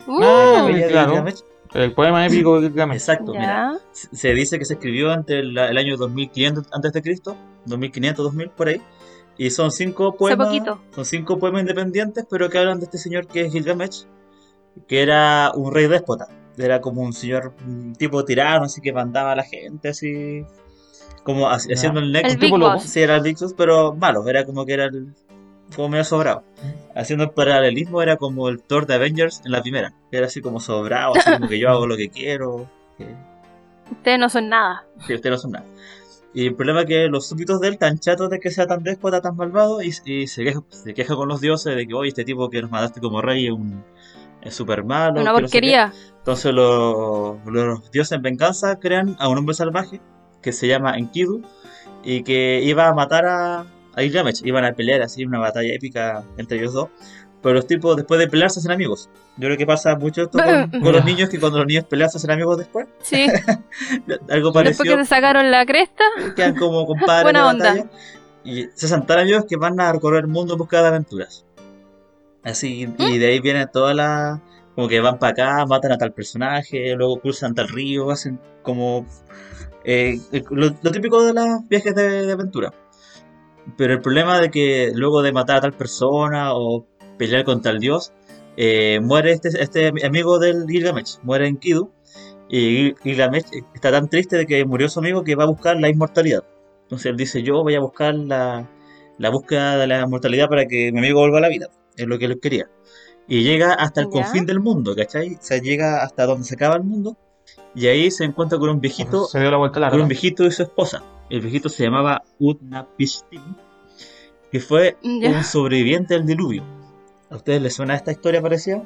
S3: Uh,
S1: Ah,
S2: La epopeya de. Gilgamesh,
S1: El poema épico de Gilgamesh.
S2: Exacto, mira.
S3: ya.
S2: Se se dice que se escribió entre el, el año 2500 antes de Cristo, 2500, 2000 por ahí, y son cinco poemas,
S3: poquito.
S2: son cinco poemas independientes, pero que hablan de este señor que es Gilgamesh, que era un rey déspota, era como un señor un tipo tirano, así que mandaba a la gente así, como haciendo el nexo,
S3: El
S1: tipo loco.
S3: Boss.
S2: sí era el Boss, pero malo, era como que era el, como medio sobrado. Haciendo el paralelismo era como el Thor de Avengers en la primera, que era así como sobrado, así como que yo hago lo que quiero. que-
S3: Ustedes no son nada.
S2: que ustedes no son nada. Y el problema es que los súbditos de él están chatos de que sea tan déspota, tan malvado, y, y se, queja, se queja con los dioses de que, oye, este tipo que nos mandaste como rey es un es súper malo.
S3: Una
S2: que no sé qué".
S3: porquería.
S2: Entonces los, los dioses en venganza crean a un hombre salvaje que se llama Enkidu y que iba a matar a, a Gilgamesh. Iban a pelear así una batalla épica entre ellos dos. Pero los tipos después de pelear se hacen amigos. Yo creo que pasa mucho esto con, con los niños que cuando los niños pelean se hacen amigos después.
S3: Sí.
S2: Algo
S3: Después que
S2: parecido
S3: te sacaron la cresta.
S2: quedan como compadres
S3: Buena
S2: de
S3: onda.
S2: batalla. Y se son tan amigos que van a recorrer el mundo en busca de aventuras. Así, y de ahí vienen todas las. Como que van para acá, matan a tal personaje, luego cruzan tal río, hacen como. eh, lo, lo típico de los viajes de, de aventura. Pero el problema de que luego de matar a tal persona o pelear contra el dios, eh, muere este, este amigo del Gilgamesh, muere en Kidu. Y Gilgamesh está tan triste de que murió su amigo que va a buscar la inmortalidad. Entonces él dice, yo voy a buscar la, la búsqueda de la inmortalidad para que mi amigo vuelva a la vida. Es lo que él quería. Y llega hasta el
S3: Ya.
S2: confín del mundo, ¿cachai? O sea, llega hasta donde se acaba el mundo. Y ahí se encuentra con un viejito
S1: Se dio la vuelta
S2: con un
S1: larga.
S2: viejito y su esposa. El viejito se llamaba Utnapishtim, que fue
S3: Ya.
S2: un sobreviviente del diluvio. ¿A ustedes les suena esta historia parecida?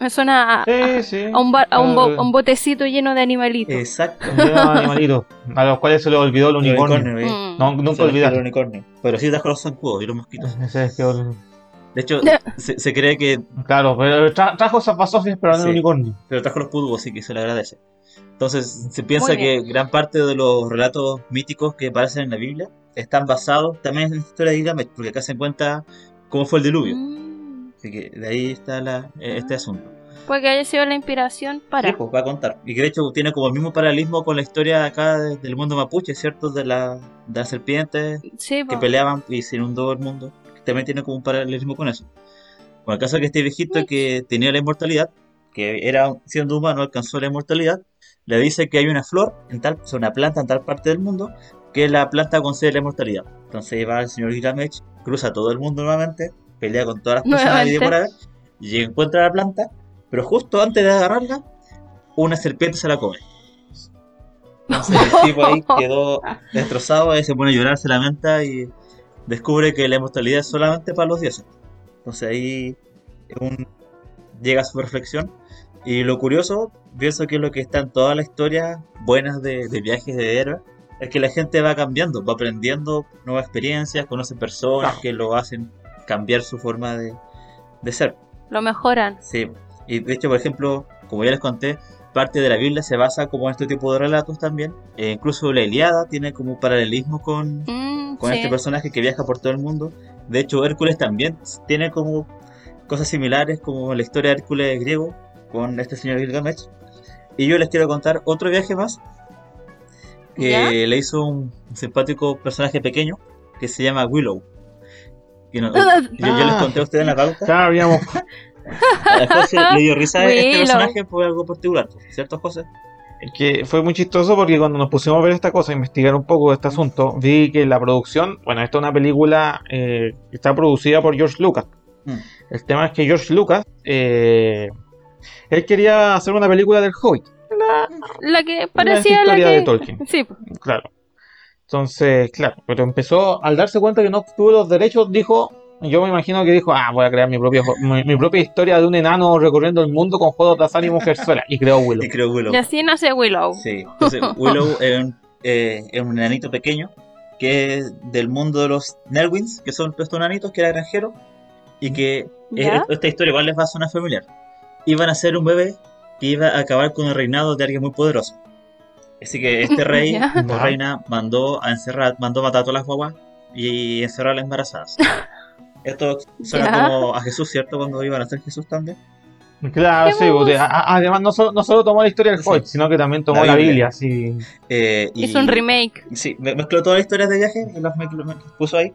S3: Me suena a,
S1: Sí, sí.
S3: a un, bar- a un, bo- a un botecito lleno de animalitos.
S2: Exacto.
S1: Lleno de animalitos, a los cuales se les olvidó el unicornio.
S2: ¿eh?
S3: Mm.
S1: No, nunca
S2: les quedó
S1: olvidar.
S2: el unicornio. Pero sí trajo los zancudos y los mosquitos.
S1: Es que
S2: De hecho, se, se cree que
S1: Claro, pero tra- trajo esas pasofias, pero no
S2: Sí.
S1: el unicornio.
S2: pero trajo los pudúos, así que se le agradece. Entonces, se piensa que gran parte de los relatos míticos que aparecen en la Biblia están basados también en la historia de Gilgamesh, porque acá se encuentra cómo fue el diluvio.
S3: Mm.
S2: Así que de ahí está la, eh, este asunto.
S3: Puede que haya sido la inspiración para.
S2: Sí, pues va a contar. Y que de hecho tiene como el mismo paralelismo con la historia acá de- del mundo mapuche, ¿cierto? De, la, de las serpientes
S3: Sí,
S2: que
S3: po.
S2: peleaban y se inundó el mundo. También tiene como un paralelismo con eso. Con el caso de que este viejito que tenía la inmortalidad, que era siendo humano, alcanzó la inmortalidad, le dice que hay una flor, en tal, o sea, una planta en tal parte del mundo, que la planta concede la inmortalidad. Entonces va el señor Gilgamesh, cruza todo el mundo nuevamente, pelea con todas las personas y de por haber, y encuentra la planta, pero justo antes de agarrarla, una serpiente se la come. Entonces el tipo ahí quedó destrozado y se pone a llorar, se lamenta y descubre que la inmortalidad es solamente para los dioses. Entonces ahí un- llega a su reflexión. Y lo curioso, pienso que lo que está en todas las historias buenas de, de viajes de héroes, es que la gente va cambiando, va aprendiendo nuevas experiencias, conoce personas que lo hacen cambiar su forma de, de ser.
S3: Lo mejoran.
S2: Sí, y de hecho, por ejemplo, como ya les conté, parte de la Biblia se basa como en este tipo de relatos también. E incluso la Iliada tiene como paralelismo con,
S3: Mm,
S2: con
S3: sí.
S2: este personaje que viaja por todo el mundo. De hecho, Hércules también tiene como cosas similares como la historia de Hércules griego con este señor Gilgamesh. Y yo les quiero contar otro viaje más que
S3: ¿Ya?
S2: le hizo un simpático personaje pequeño que se llama Willow. Que no- yo, yo les conté a ustedes en la pauta.
S1: Ya habíamos.
S2: A José le dio risa este
S3: Willow.
S2: personaje por algo particular, ¿cierto, José?
S1: que fue muy chistoso porque cuando nos pusimos a ver esta cosa, a investigar un poco de este asunto, vi que la producción, bueno, esta es una película eh, que está producida por George Lucas.
S2: Mm.
S1: El tema es que George Lucas, eh, él quería hacer una película del Hobbit,
S3: La que parecía la
S1: historia
S3: que.
S1: de Tolkien.
S3: Sí.
S1: Claro. Entonces, claro, pero empezó, al darse cuenta que no obtuvo los derechos, dijo, yo me imagino que dijo, ah, voy a crear mi propia, mi, mi propia historia de un enano recorriendo el mundo con juegos de azar y mujerzuela. Y creó Willow.
S2: Y creo Willow.
S3: y así nace Willow.
S2: Sí, entonces Willow es un, eh, es un enanito pequeño que es del mundo de los Nerwins, que son estos enanitos que era granjero y que
S3: ¿Ya?
S2: esta historia igual les va a sonar familiar. Iban a ser un bebé que iba a acabar con el reinado de alguien muy poderoso. Así que este rey o reina mandó a encerrar, mandó a matar a todas las guaguas y encerrar a las embarazadas. Esto suena
S3: Ya.
S2: como a Jesús, ¿cierto? Cuando iban a ser Jesús también.
S1: Claro,
S3: ¡Qué
S1: sí, porque a- además no solo, no solo tomó la historia del
S2: Sí.
S1: Hobbit, sino que también tomó
S2: La
S1: la
S2: Biblia.
S1: Biblia, sí.
S2: Eh, y-
S3: Hizo un remake.
S2: Sí, me- mezcló todas las historias de viaje y las mezcló- me- puso ahí.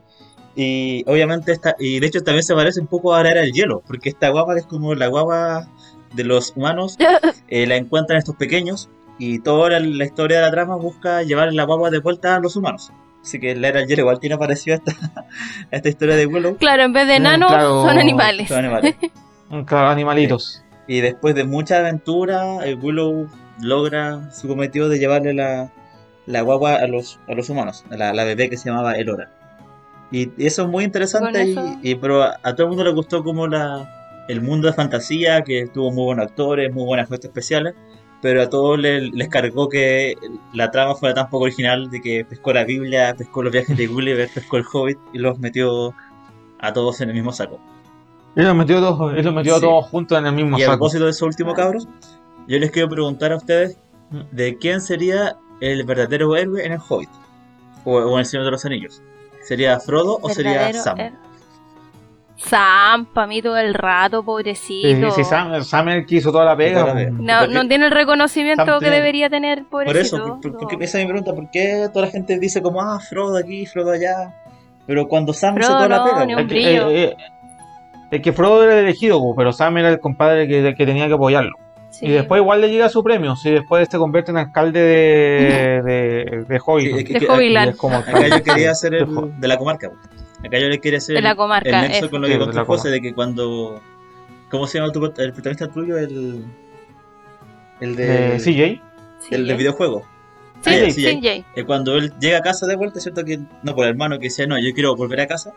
S2: Y obviamente esta, y de hecho también se parece un poco a la era del hielo, porque esta guagua que es como la guagua de los humanos, eh, la encuentran estos pequeños y toda la, la historia de la trama busca llevar la guagua de vuelta a los humanos. Así que la era del hielo igual tiene parecido a esta, a esta historia de Willow.
S3: Claro, en vez de enanos,
S1: claro.
S3: son animales.
S2: Son animales.
S1: Claro, animalitos.
S2: Y después de mucha aventura, el Willow logra su cometido de llevarle la, la guagua a los, a los humanos, a la, la bebé que se llamaba Elora. Y, y eso es muy interesante, y, y- pero a, a todo el mundo le gustó como la, el mundo de fantasía, que tuvo muy buenos actores, muy buenas efectos especiales, pero a todos le- les cargó que la trama fuera tan poco original, de que pescó la Biblia, pescó los viajes de Gulliver, pescó el Hobbit y los metió a todos en el mismo saco.
S1: Él los metió, todos, él los metió
S2: Sí.
S1: todos juntos en el mismo
S2: Y a
S1: saco.
S2: propósito de eso último, cabros, yo les quiero preguntar a ustedes de quién sería el verdadero héroe en el Hobbit. o, o en el Señor de los Anillos? ¿Sería Frodo o sería Sam?
S3: her- Sam, para mí todo el rato,
S1: Sí,
S3: pobrecito.
S1: sí, Sam, Sam es el que hizo toda la pega.
S2: Toda la pega.
S3: No, no tiene el reconocimiento
S1: Sam
S3: que
S1: tiene-
S3: debería tener,
S2: Por
S3: pobrecito.
S2: eso, por- por- porque esa es mi pregunta, ¿por qué toda la gente dice como, ah, Frodo aquí, Frodo allá? Pero cuando Sam hizo
S3: Frodo
S2: toda la
S3: no,
S2: pega,
S3: ni un
S1: Es que,
S3: brillo.
S1: eh, eh, es que Frodo era el elegido, pero Sam era el compadre que, que tenía que apoyarlo.
S3: Sí.
S1: Y después igual le llega su premio, si después se convierte en alcalde de, de, de.
S2: Sí,
S1: como
S2: Acá yo quería hacer el de la comarca. Acá yo le quería hacer
S3: De la
S2: el-
S3: comarca,
S2: el nexo
S3: eso.
S2: con lo
S1: Sí,
S2: que
S1: de
S2: contó
S1: la
S2: José
S1: comarca.
S2: de que cuando. ¿Cómo se llama tu, el protagonista tuyo? El. El de.
S1: de CJ.
S3: Sí,
S2: el de videojuego.
S3: Sí,
S2: Ah,
S3: sí,
S2: CJ.
S3: CJ.
S2: Eh, cuando él llega a casa de vuelta, ¿cierto? Que no por el hermano que decía, no, yo quiero volver a casa.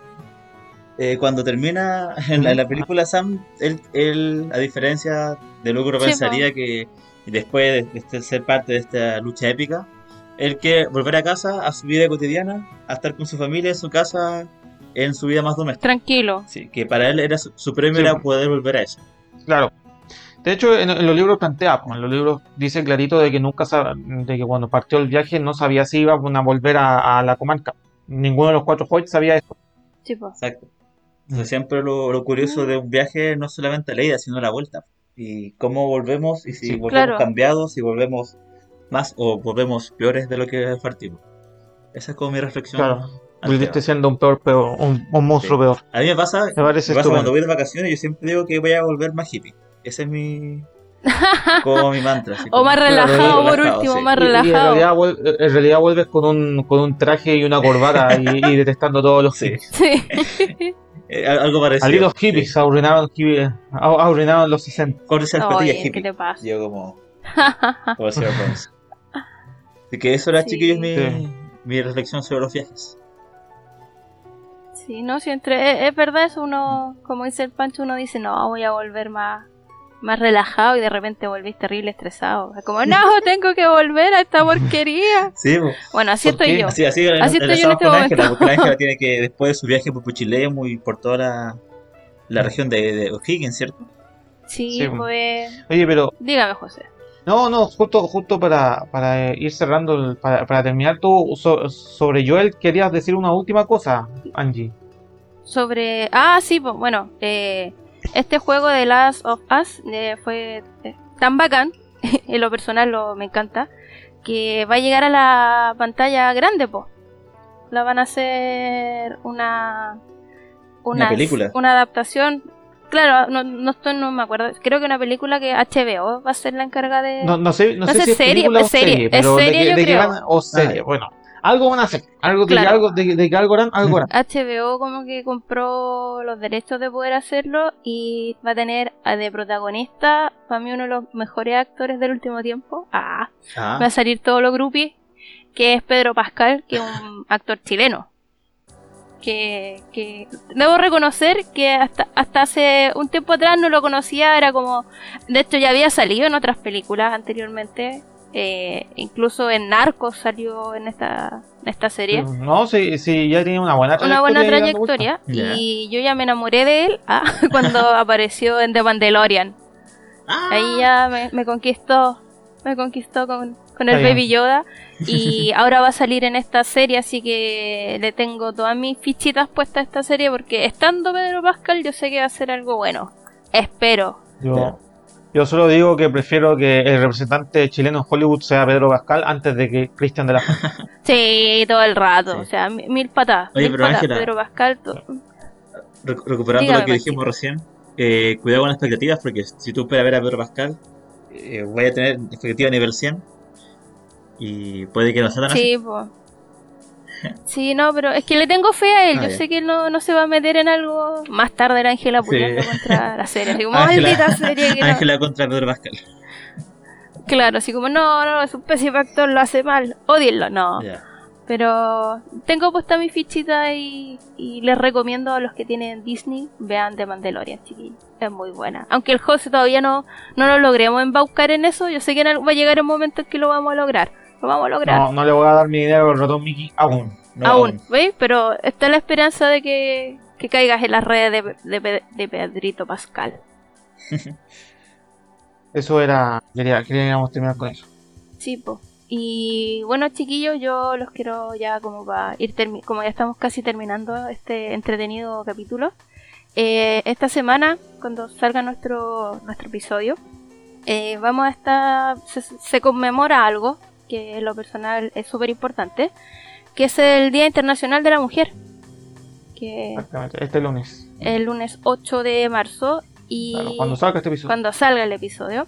S2: Eh, cuando termina en la, en la película Sam, él, él, a diferencia de lo que uno
S3: Sí,
S2: pensaría que después de, este- ser parte de esta lucha épica, él quiere volver a casa, a su vida cotidiana, a estar con su familia en su casa, en su vida más doméstica.
S3: Tranquilo.
S2: Sí, que para él era su, su premio
S1: Sí.
S2: era poder volver a eso.
S1: Claro. De hecho, en, en los libros plantea, en los libros dice clarito de que nunca sab- de que cuando partió el viaje no sabía si iba a volver a, a la comarca. Ninguno de los cuatro hobbits sabía eso.
S3: Sí.
S2: Exacto. Entonces siempre lo, lo curioso de un viaje no es solamente la ida, sino la vuelta. Y cómo volvemos, y si
S1: Sí.
S2: volvemos
S3: Claro.
S2: cambiados, si volvemos más o volvemos peores de lo que partimos. Esa es como mi reflexión.
S1: Claro.
S2: tema.
S1: siendo un peor, peor un, un monstruo
S2: Sí.
S1: peor.
S2: A mí me pasa,
S1: Me parece
S2: me pasa cuando voy de vacaciones, yo siempre digo que voy a volver más hippie. Ese es mi, como mi mantra. así
S3: O
S2: como-
S3: más relajado, por
S2: relajado,
S3: último,
S2: sí.
S3: más
S1: Y- y en,
S3: relajado.
S1: realidad, en realidad vuelves con un, con un traje y una corbata y, y detestando todos los
S2: Sí.
S1: hippies.
S3: Sí.
S2: Eh, algo parecido.
S1: Al los
S2: sí.
S1: hippies arruinaron, hippie- a- arruinaron los 60.
S2: Córtese las patillas
S3: Oye, ¿qué te pasa?
S2: Yo como... como. Así que eso era,
S3: Sí.
S2: chiquillos, mi,
S1: Sí.
S2: mi reflexión sobre los viajes.
S3: Sí, no, si entre, es, es verdad eso, uno, como dice el Pancho, uno dice, no, voy a volver más, más relajado y de repente volvís terrible estresado. Es como, no, tengo que volver a esta porquería.
S2: Sí.
S3: Bueno, así
S1: ¿Por
S3: estoy
S1: qué?
S3: yo.
S2: así, así,
S3: Así estoy yo en este
S2: con Ángela,
S3: momento.
S2: porque Ángela tiene que, después de su viaje por Puchilemu y por toda la, la región de, de O'Higgins, ¿cierto?
S3: Sí,
S1: Sí.
S3: pues,
S1: Oye, pero
S3: dígame, José.
S1: no, no, justo, justo para, para ir cerrando, el- para, para terminar tú, so- sobre Joel, querías decir una última cosa, Angie.
S3: Sobre, ah, sí, pues, bueno, eh, este juego de Last of Us eh, fue eh, tan bacán, en lo personal lo, me encanta, que va a llegar a la pantalla grande, pues. La van a hacer una,
S2: Una película.
S3: Una adaptación. Claro, no, no, estoy, no me acuerdo. Creo que una película que HBO va a ser la encargada de.
S1: No, no sé, no
S3: No
S1: sé
S3: sé,
S1: si es
S3: serie,
S1: película o
S3: es serie, es serie,
S1: de,
S3: yo
S1: que
S3: creo.
S1: van, o serie,
S2: Ah.
S1: bueno, algo van a hacer, algo de, que algo, de, de que algo harán, algo harán.
S3: HBO como que compró los derechos de poder hacerlo y va a tener a de protagonista, para mí uno de los mejores actores del último tiempo. Ah,
S2: Ah,
S3: va a salir todos los groupies, que es Pedro Pascal, que es un actor chileno. Que, que debo reconocer que hasta, hasta hace un tiempo atrás no lo conocía, era como, de hecho ya había salido en otras películas anteriormente, eh, incluso en Narcos salió en esta, en esta serie.
S1: No, sí, sí, ya tiene una buena
S3: una buena trayectoria y yo ya me enamoré de él ah, cuando apareció en The Mandalorian.
S2: Ah.
S3: Ahí ya me, me conquistó, me conquistó con, con el. Baby Yoda y ahora va a salir en esta serie, así que le tengo todas mis fichitas puestas a esta serie porque estando Pedro Pascal yo sé que va a ser algo bueno. Espero.
S1: Yo, yo solo digo que prefiero que el representante chileno en Hollywood sea Pedro Pascal antes de que Cristian de la Fuente.
S3: Sí, todo el rato,
S2: Sí.
S3: o sea, mi- mil patadas.
S2: Oye,
S3: mil
S2: pero
S3: patadas,
S2: Ángela,
S3: Pedro Pascal. to-
S2: Recu- recuperando
S3: Dígame,
S2: lo que
S3: Maxi.
S2: dijimos recién, eh, cuidado con las expectativas, porque si tú esperas ver a Pedro Pascal, eh, voy a tener expectativa nivel 100 y puede que no sea tan así.
S3: Sí, pues. Sí, no, pero es que le tengo fe a él.
S2: Ah,
S3: Yo sé que él no, no se va a meter en algo. Más tarde era Ángela
S2: Sí.
S3: peleando contra la serie. Así como,
S2: Ángela-
S3: maldita serie que no.
S2: Ángela contra Pedro Pascal.
S3: Claro, así como, no, no, es un pésimo actor, lo hace mal. Odienlo, no. Pero tengo puesta mi fichita y, y les recomiendo a los que tienen Disney, vean The Mandalorian, chiquillos. Es muy buena. Aunque el José todavía no, no lo logremos embaucar en eso, yo sé que va a llegar un momento en que lo vamos a lograr. Lo vamos a lograr.
S1: No, no le voy a dar mi dinero al ratón Mickey aún.
S2: No,
S3: aún, ¿veis? Pero está la esperanza de que, que caigas en las redes de, de, Pe- de Pedrito Pascal.
S1: Eso era. Quería, queríamos terminar con eso.
S3: Sí, po. Y bueno, chiquillos, yo los quiero ya como para ir como ya estamos casi terminando este entretenido capítulo. eh, esta semana, cuando salga nuestro, nuestro episodio, eh, vamos a estar. Se, se conmemora algo que en lo personal es súper importante, que es el Día Internacional de la Mujer. Que
S1: Exactamente, este lunes.
S3: el lunes 8 de marzo y
S1: Claro, cuando salga este episodio.
S3: cuando salga el episodio.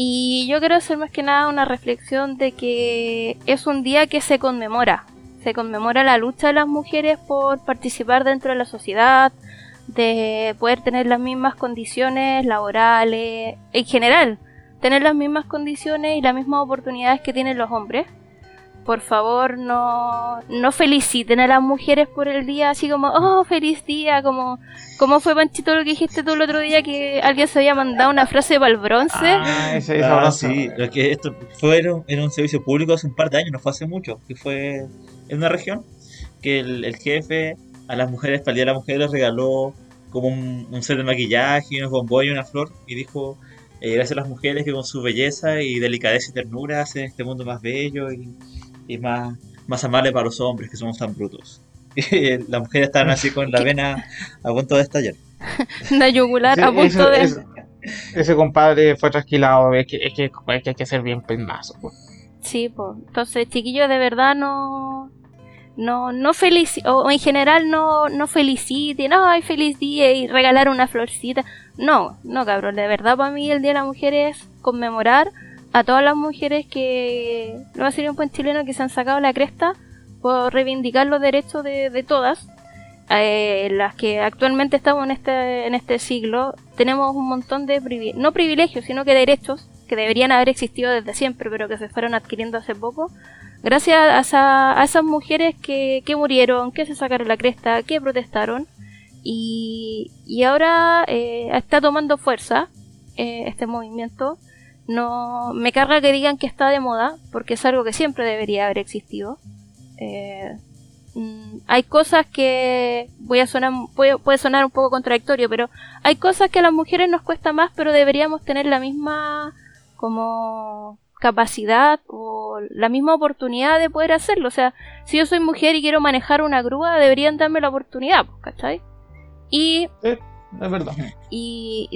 S3: Y yo quiero hacer más que nada una reflexión de que es un día que se conmemora. Se conmemora la lucha de las mujeres por participar dentro de la sociedad, de poder tener las mismas condiciones laborales, en general, tener las mismas condiciones y las mismas oportunidades que tienen los hombres. Por favor, no, no feliciten a las mujeres por el día así como, oh, feliz día, como, como fue Panchito lo que dijiste tú el otro día que alguien se había mandado una frase para el bronce.
S1: Ah, ese, esa
S2: Ah,
S1: brasa.
S2: sí, lo que esto fue en un, en un servicio público hace un par de años, no fue hace mucho, que fue en una región que el, el jefe a las mujeres, para el Día de la Mujer, les regaló como un, un set de maquillaje, unos bombones y una flor, y dijo, eh, gracias a las mujeres que con su belleza y delicadeza y ternura hacen este mundo más bello y, y más, más amable para los hombres que somos tan brutos. Las mujeres estaban así con la vena a punto de estallar.
S3: La yugular
S1: Sí,
S3: a punto
S1: ese,
S3: de...
S1: ese- ese compadre fue trasquilado. Es que, es que, es que hay que ser bien pelmazo. pues.
S3: Sí, pues. Entonces, chiquillos, de verdad no. No, no felici o en general no, no feliciten, ay, feliz día y regalar una florcita. No, no, cabrón, de verdad para mí el Día de la Mujer es conmemorar a todas las mujeres que, lo va a decir un buen chileno, que se han sacado la cresta por reivindicar los derechos de, de todas. Eh, las que actualmente estamos en este, en este siglo, tenemos un montón de no privilegios, sino que derechos que deberían haber existido desde siempre, pero que se fueron adquiriendo hace poco, gracias a, esa- a esas mujeres que, que murieron, que se sacaron la cresta, que protestaron, y, y ahora eh, está tomando fuerza eh, este movimiento. No me carga que digan que está de moda, porque es algo que siempre debería haber existido. Eh, mm, hay cosas que voy a sonar puede, puede sonar un poco contradictorio, pero hay cosas que a las mujeres nos cuesta más, pero deberíamos tener la misma como capacidad o la misma oportunidad de poder hacerlo. O sea, si yo soy mujer y quiero manejar una grúa, deberían darme la oportunidad, pues, ¿cachai? Y
S1: Es verdad.
S3: y,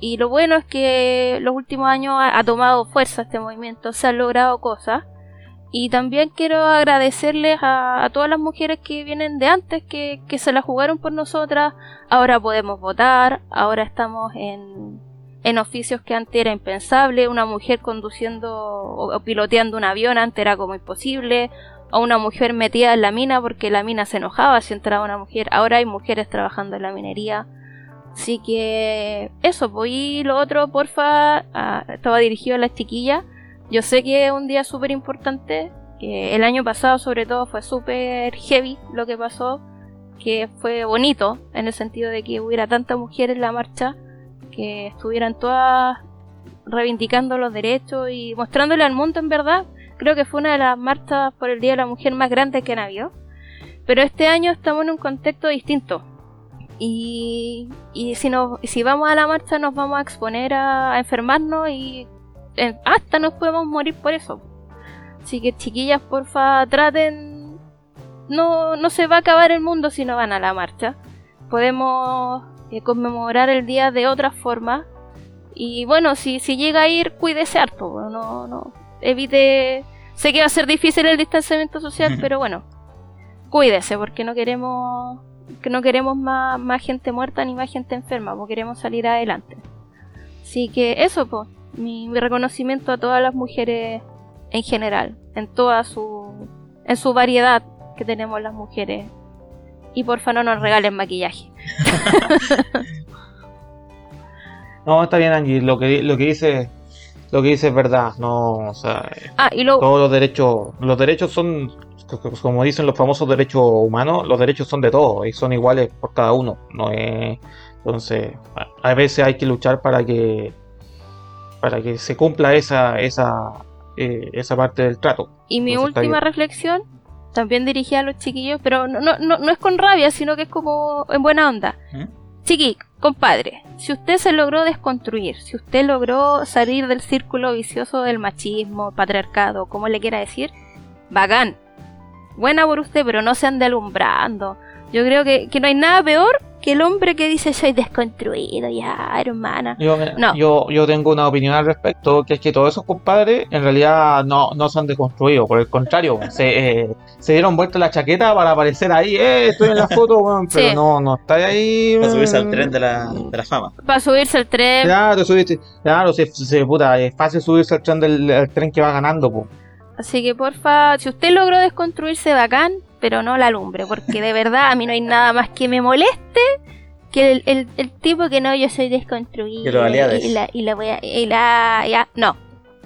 S3: y, lo bueno es que los últimos años ha, ha tomado fuerza este movimiento, se han logrado cosas. Y también quiero agradecerles a, a todas las mujeres que vienen de antes, que, que se la jugaron por nosotras. Ahora podemos votar, ahora estamos en, en oficios que antes era impensable. Una mujer conduciendo o, piloteando un avión antes era como imposible. O una mujer metida en la mina porque la mina se enojaba si entraba una mujer. Ahora hay mujeres trabajando en la minería. Así que eso, pues y lo otro, porfa, estaba dirigido a las chiquillas. Yo sé que es un día súper importante, que el año pasado sobre todo fue súper heavy lo que pasó, que fue bonito en el sentido de que hubiera tanta mujer en la marcha, que estuvieran todas reivindicando los derechos y mostrándole al mundo en verdad. Creo que fue una de las marchas por el Día de la Mujer más grandes que han habido. Pero este año estamos en un contexto distinto. Y, y si, nos, si vamos a la marcha nos vamos a exponer a, enfermarnos y eh, hasta nos podemos morir por eso. Así que chiquillas, porfa, traten... No, no se va a acabar el mundo si no van a la marcha. Podemos eh, conmemorar el día de otra forma. Y bueno, si, si llega a ir, cuídese harto. No, no, evite... Sé que va a ser difícil el distanciamiento social, pero bueno, cuídese porque no queremos que no queremos más, más gente muerta ni más gente enferma, porque queremos salir adelante. Así que eso, pues, mi, mi reconocimiento a todas las mujeres en general, en toda su, en su variedad que tenemos las mujeres. Y porfa no nos regalen maquillaje.
S1: No, está bien, Angie. Lo que, lo que dice lo que dice es verdad. No, o sea,
S3: Ah, y lo,
S1: todos los derechos, los derechos son, como dicen los famosos derechos humanos, los derechos son de todos y son iguales por cada uno. No es, entonces, a veces hay que luchar para que, para que se cumpla esa, esa, eh, esa parte del trato.
S3: y mi
S1: entonces
S3: última reflexión, también dirigida a los chiquillos, pero no, no, no, no es con rabia, sino que es como en buena onda.
S2: ¿Mm?
S3: chiqui, compadre, si usted se logró desconstruir, si usted logró salir del círculo vicioso del machismo, patriarcado, como le quiera decir, bacán. Buena por usted, pero no se ande alumbrando. Yo creo que, que no hay nada peor que el hombre que dice soy desconstruido, ya, hermana.
S1: Yo,
S3: No.
S1: yo, yo tengo una opinión al respecto, que es que todos esos compadres en realidad no, no se han deconstruido, por el contrario, se, eh, se dieron vuelta la chaqueta para aparecer ahí, eh, estoy en la foto, weón, pero
S3: Sí.
S1: no, no está ahí.
S2: Para subirse al tren de la, de la fama.
S3: Para subirse al tren,
S1: Claro, subiste, claro, se, se- puta, es fácil subirse al tren del al tren que va ganando, po.
S3: Así que porfa, si usted logró desconstruirse bacán, pero no la lumbre, porque de verdad a mí no hay nada más que me moleste que el, el- el tipo que no, yo soy desconstruido.
S2: Que lo aliades.
S3: y la, y la voy a- y la- ya, no,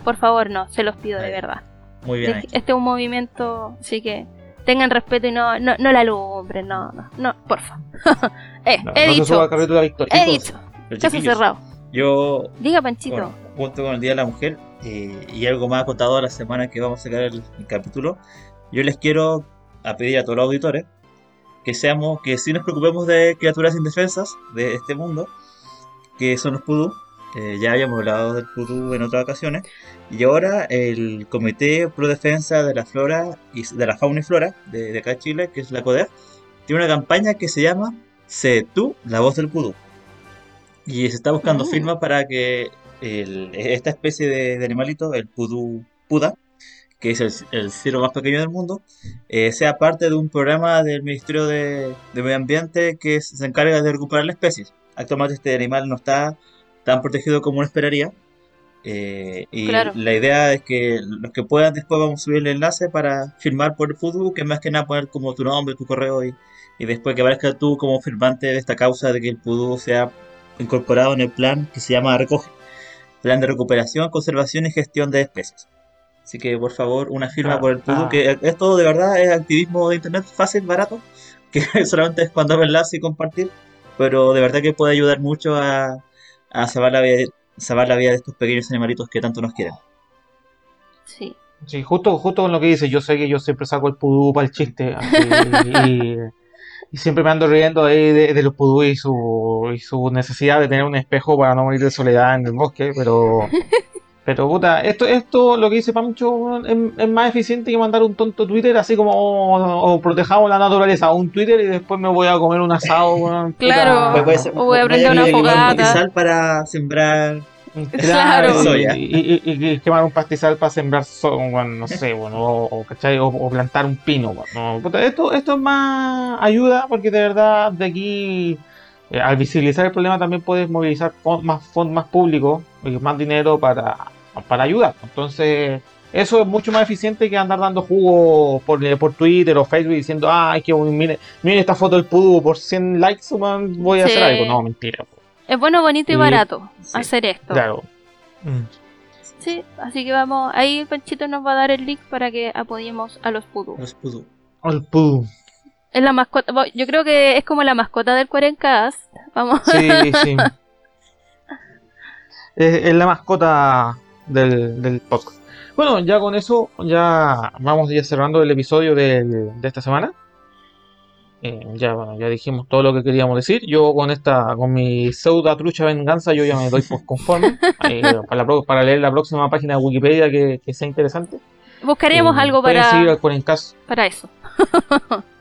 S3: por favor no, se los pido de verdad.
S2: Muy bien.
S3: Este es un movimiento, así que tengan respeto y no, no, no la lumbre, no, no, no, porfa. eh,
S1: No,
S3: he
S1: no
S3: dicho,
S1: al carrito de la victoria.
S3: he dicho, caso
S2: chiquillos,
S3: cerrado.
S2: Yo,
S3: Diga Panchito.
S2: bueno, junto con el Día de la Mujer eh, y algo más acotado a la semana que vamos a sacar el, el capítulo, yo les quiero a pedir a todos los auditores que seamos, que si nos preocupemos de criaturas indefensas de este mundo, que son los pudú. Eh, ya habíamos hablado del pudú en otras ocasiones. Y ahora el Comité Pro Defensa de la Flora y de la Fauna y Flora de, de acá de Chile, que es la CODEF, tiene una campaña que se llama Sé tú, la voz del pudú. Y se está buscando
S3: Mm.
S2: firmas para que el- esta especie de, de animalito, el pudú puda, que es el, el ciervo más pequeño del mundo, eh, sea parte de un programa del Ministerio de, de Medio Ambiente que se encarga de recuperar la especie. Actualmente este animal no está tan protegido como uno esperaría. eh, y
S3: Claro.
S2: la idea es que los que puedan después vamos a subir el enlace para firmar por el fútbol, que más que nada poner como tu nombre, tu correo y, y después que aparezca tú como firmante de esta causa de que el pudú sea incorporado en el plan que se llama Recoge, Plan de Recuperación, Conservación y Gestión de Especies. Así que por favor, una firma
S1: Ah,
S2: por el pudú,
S1: ah.
S2: que esto de verdad es activismo de internet fácil, barato, que solamente es cuando enlace y compartir, pero de verdad que puede ayudar mucho a, a salvar, la vida, salvar la vida de estos pequeños animalitos que tanto nos quieren.
S3: Sí.
S1: Sí, justo, justo con lo que dices, yo sé que yo siempre saco el pudú para el chiste, así, y, y siempre me ando riendo ahí de, de los pudú y su, y su necesidad de tener un espejo para no morir de soledad en el bosque, pero, pero puta, esto, esto, lo que dice Pancho, es, es más eficiente que mandar un tonto Twitter, así como, o, o protejamos la naturaleza, un Twitter y después me voy a comer un asado, puta.
S3: Claro.
S2: Puede- puede ser-
S3: o voy a prender una fogata.
S2: pastizal para sembrar
S3: Claro.
S2: Soya.
S1: Y, y- y- y quemar un pastizal para sembrar, so- bueno, no sé, bueno, o, o, ¿cachai? O- o plantar un pino. bueno, puta, esto, esto es más ayuda porque de verdad de aquí, eh, al visibilizar el problema también puedes movilizar más fondos más públicos y más dinero para, para ayudar. Entonces, eso es mucho más eficiente que andar dando jugo por, eh, por Twitter o Facebook diciendo, ay, que miren, miren esta foto del pudo por 100 likes, man, voy a
S3: Sí.
S1: hacer algo. No, mentira.
S3: Es bueno, bonito y barato
S2: Sí.
S3: hacer esto.
S1: Claro. Mm.
S3: Sí, así que vamos, ahí Panchito nos va a dar el link para que apoyemos a los pudú.
S2: los pudú.
S1: El pudo.
S3: Es la mascota, yo creo que es como la mascota del Cuarencast. Vamos,
S1: Sí, sí. Es, es la mascota del, del podcast. Bueno, ya con eso, ya vamos ya cerrando el episodio del- de esta semana. Eh, ya, bueno, ya dijimos todo lo que queríamos decir. Yo con esta, con mi pseudo trucha venganza, yo ya me doy por conforme. Eh, para, la para leer la próxima página de Wikipedia que, que sea interesante.
S3: buscaremos
S1: Eh,
S3: algo
S1: seguir
S3: para,
S1: al
S3: para eso.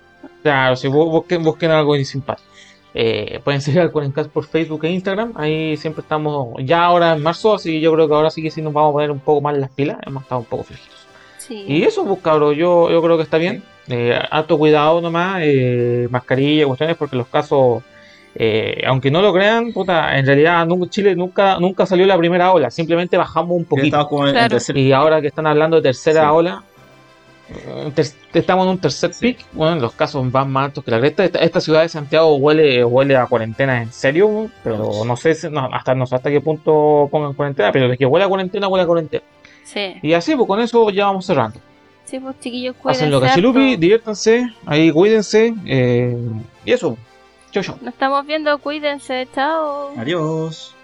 S1: Claro, si bu- busquen, busquen algo simpático. Eh, pueden seguir al Cuarencast por Facebook e Instagram. Ahí siempre estamos, ya ahora en marzo, así que yo creo que ahora sí que sí nos vamos a poner un poco más las pilas. Hemos estado un poco flojitos.
S3: Sí.
S1: Y eso, pues cabros, yo, yo creo que está bien. Eh, alto cuidado nomás, eh, mascarilla, cuestiones, porque los casos, eh, aunque no lo crean, puta, en realidad Chile nunca, nunca salió la primera ola, simplemente bajamos un poquito.
S3: Claro.
S1: Y ahora que están hablando de tercera
S2: Sí.
S1: ola, estamos en un tercer
S2: Sí.
S1: pic. Bueno, los casos van más altos que la cresta. Esta, esta ciudad de Santiago huele, huele a cuarentena en serio, pero no sé si- no, hasta, no sé hasta qué punto pongan cuarentena, pero de que huele a cuarentena, huele a cuarentena.
S3: Sí,
S1: Y así, pues con eso ya vamos cerrando.
S3: sí, pues chiquillos, cuídense.
S1: Hacen lo que hace Lupi,
S3: harto.
S1: diviértanse, ahí cuídense. eh, y eso, chau chau.
S3: Nos estamos viendo, cuídense, chao.
S2: Adiós.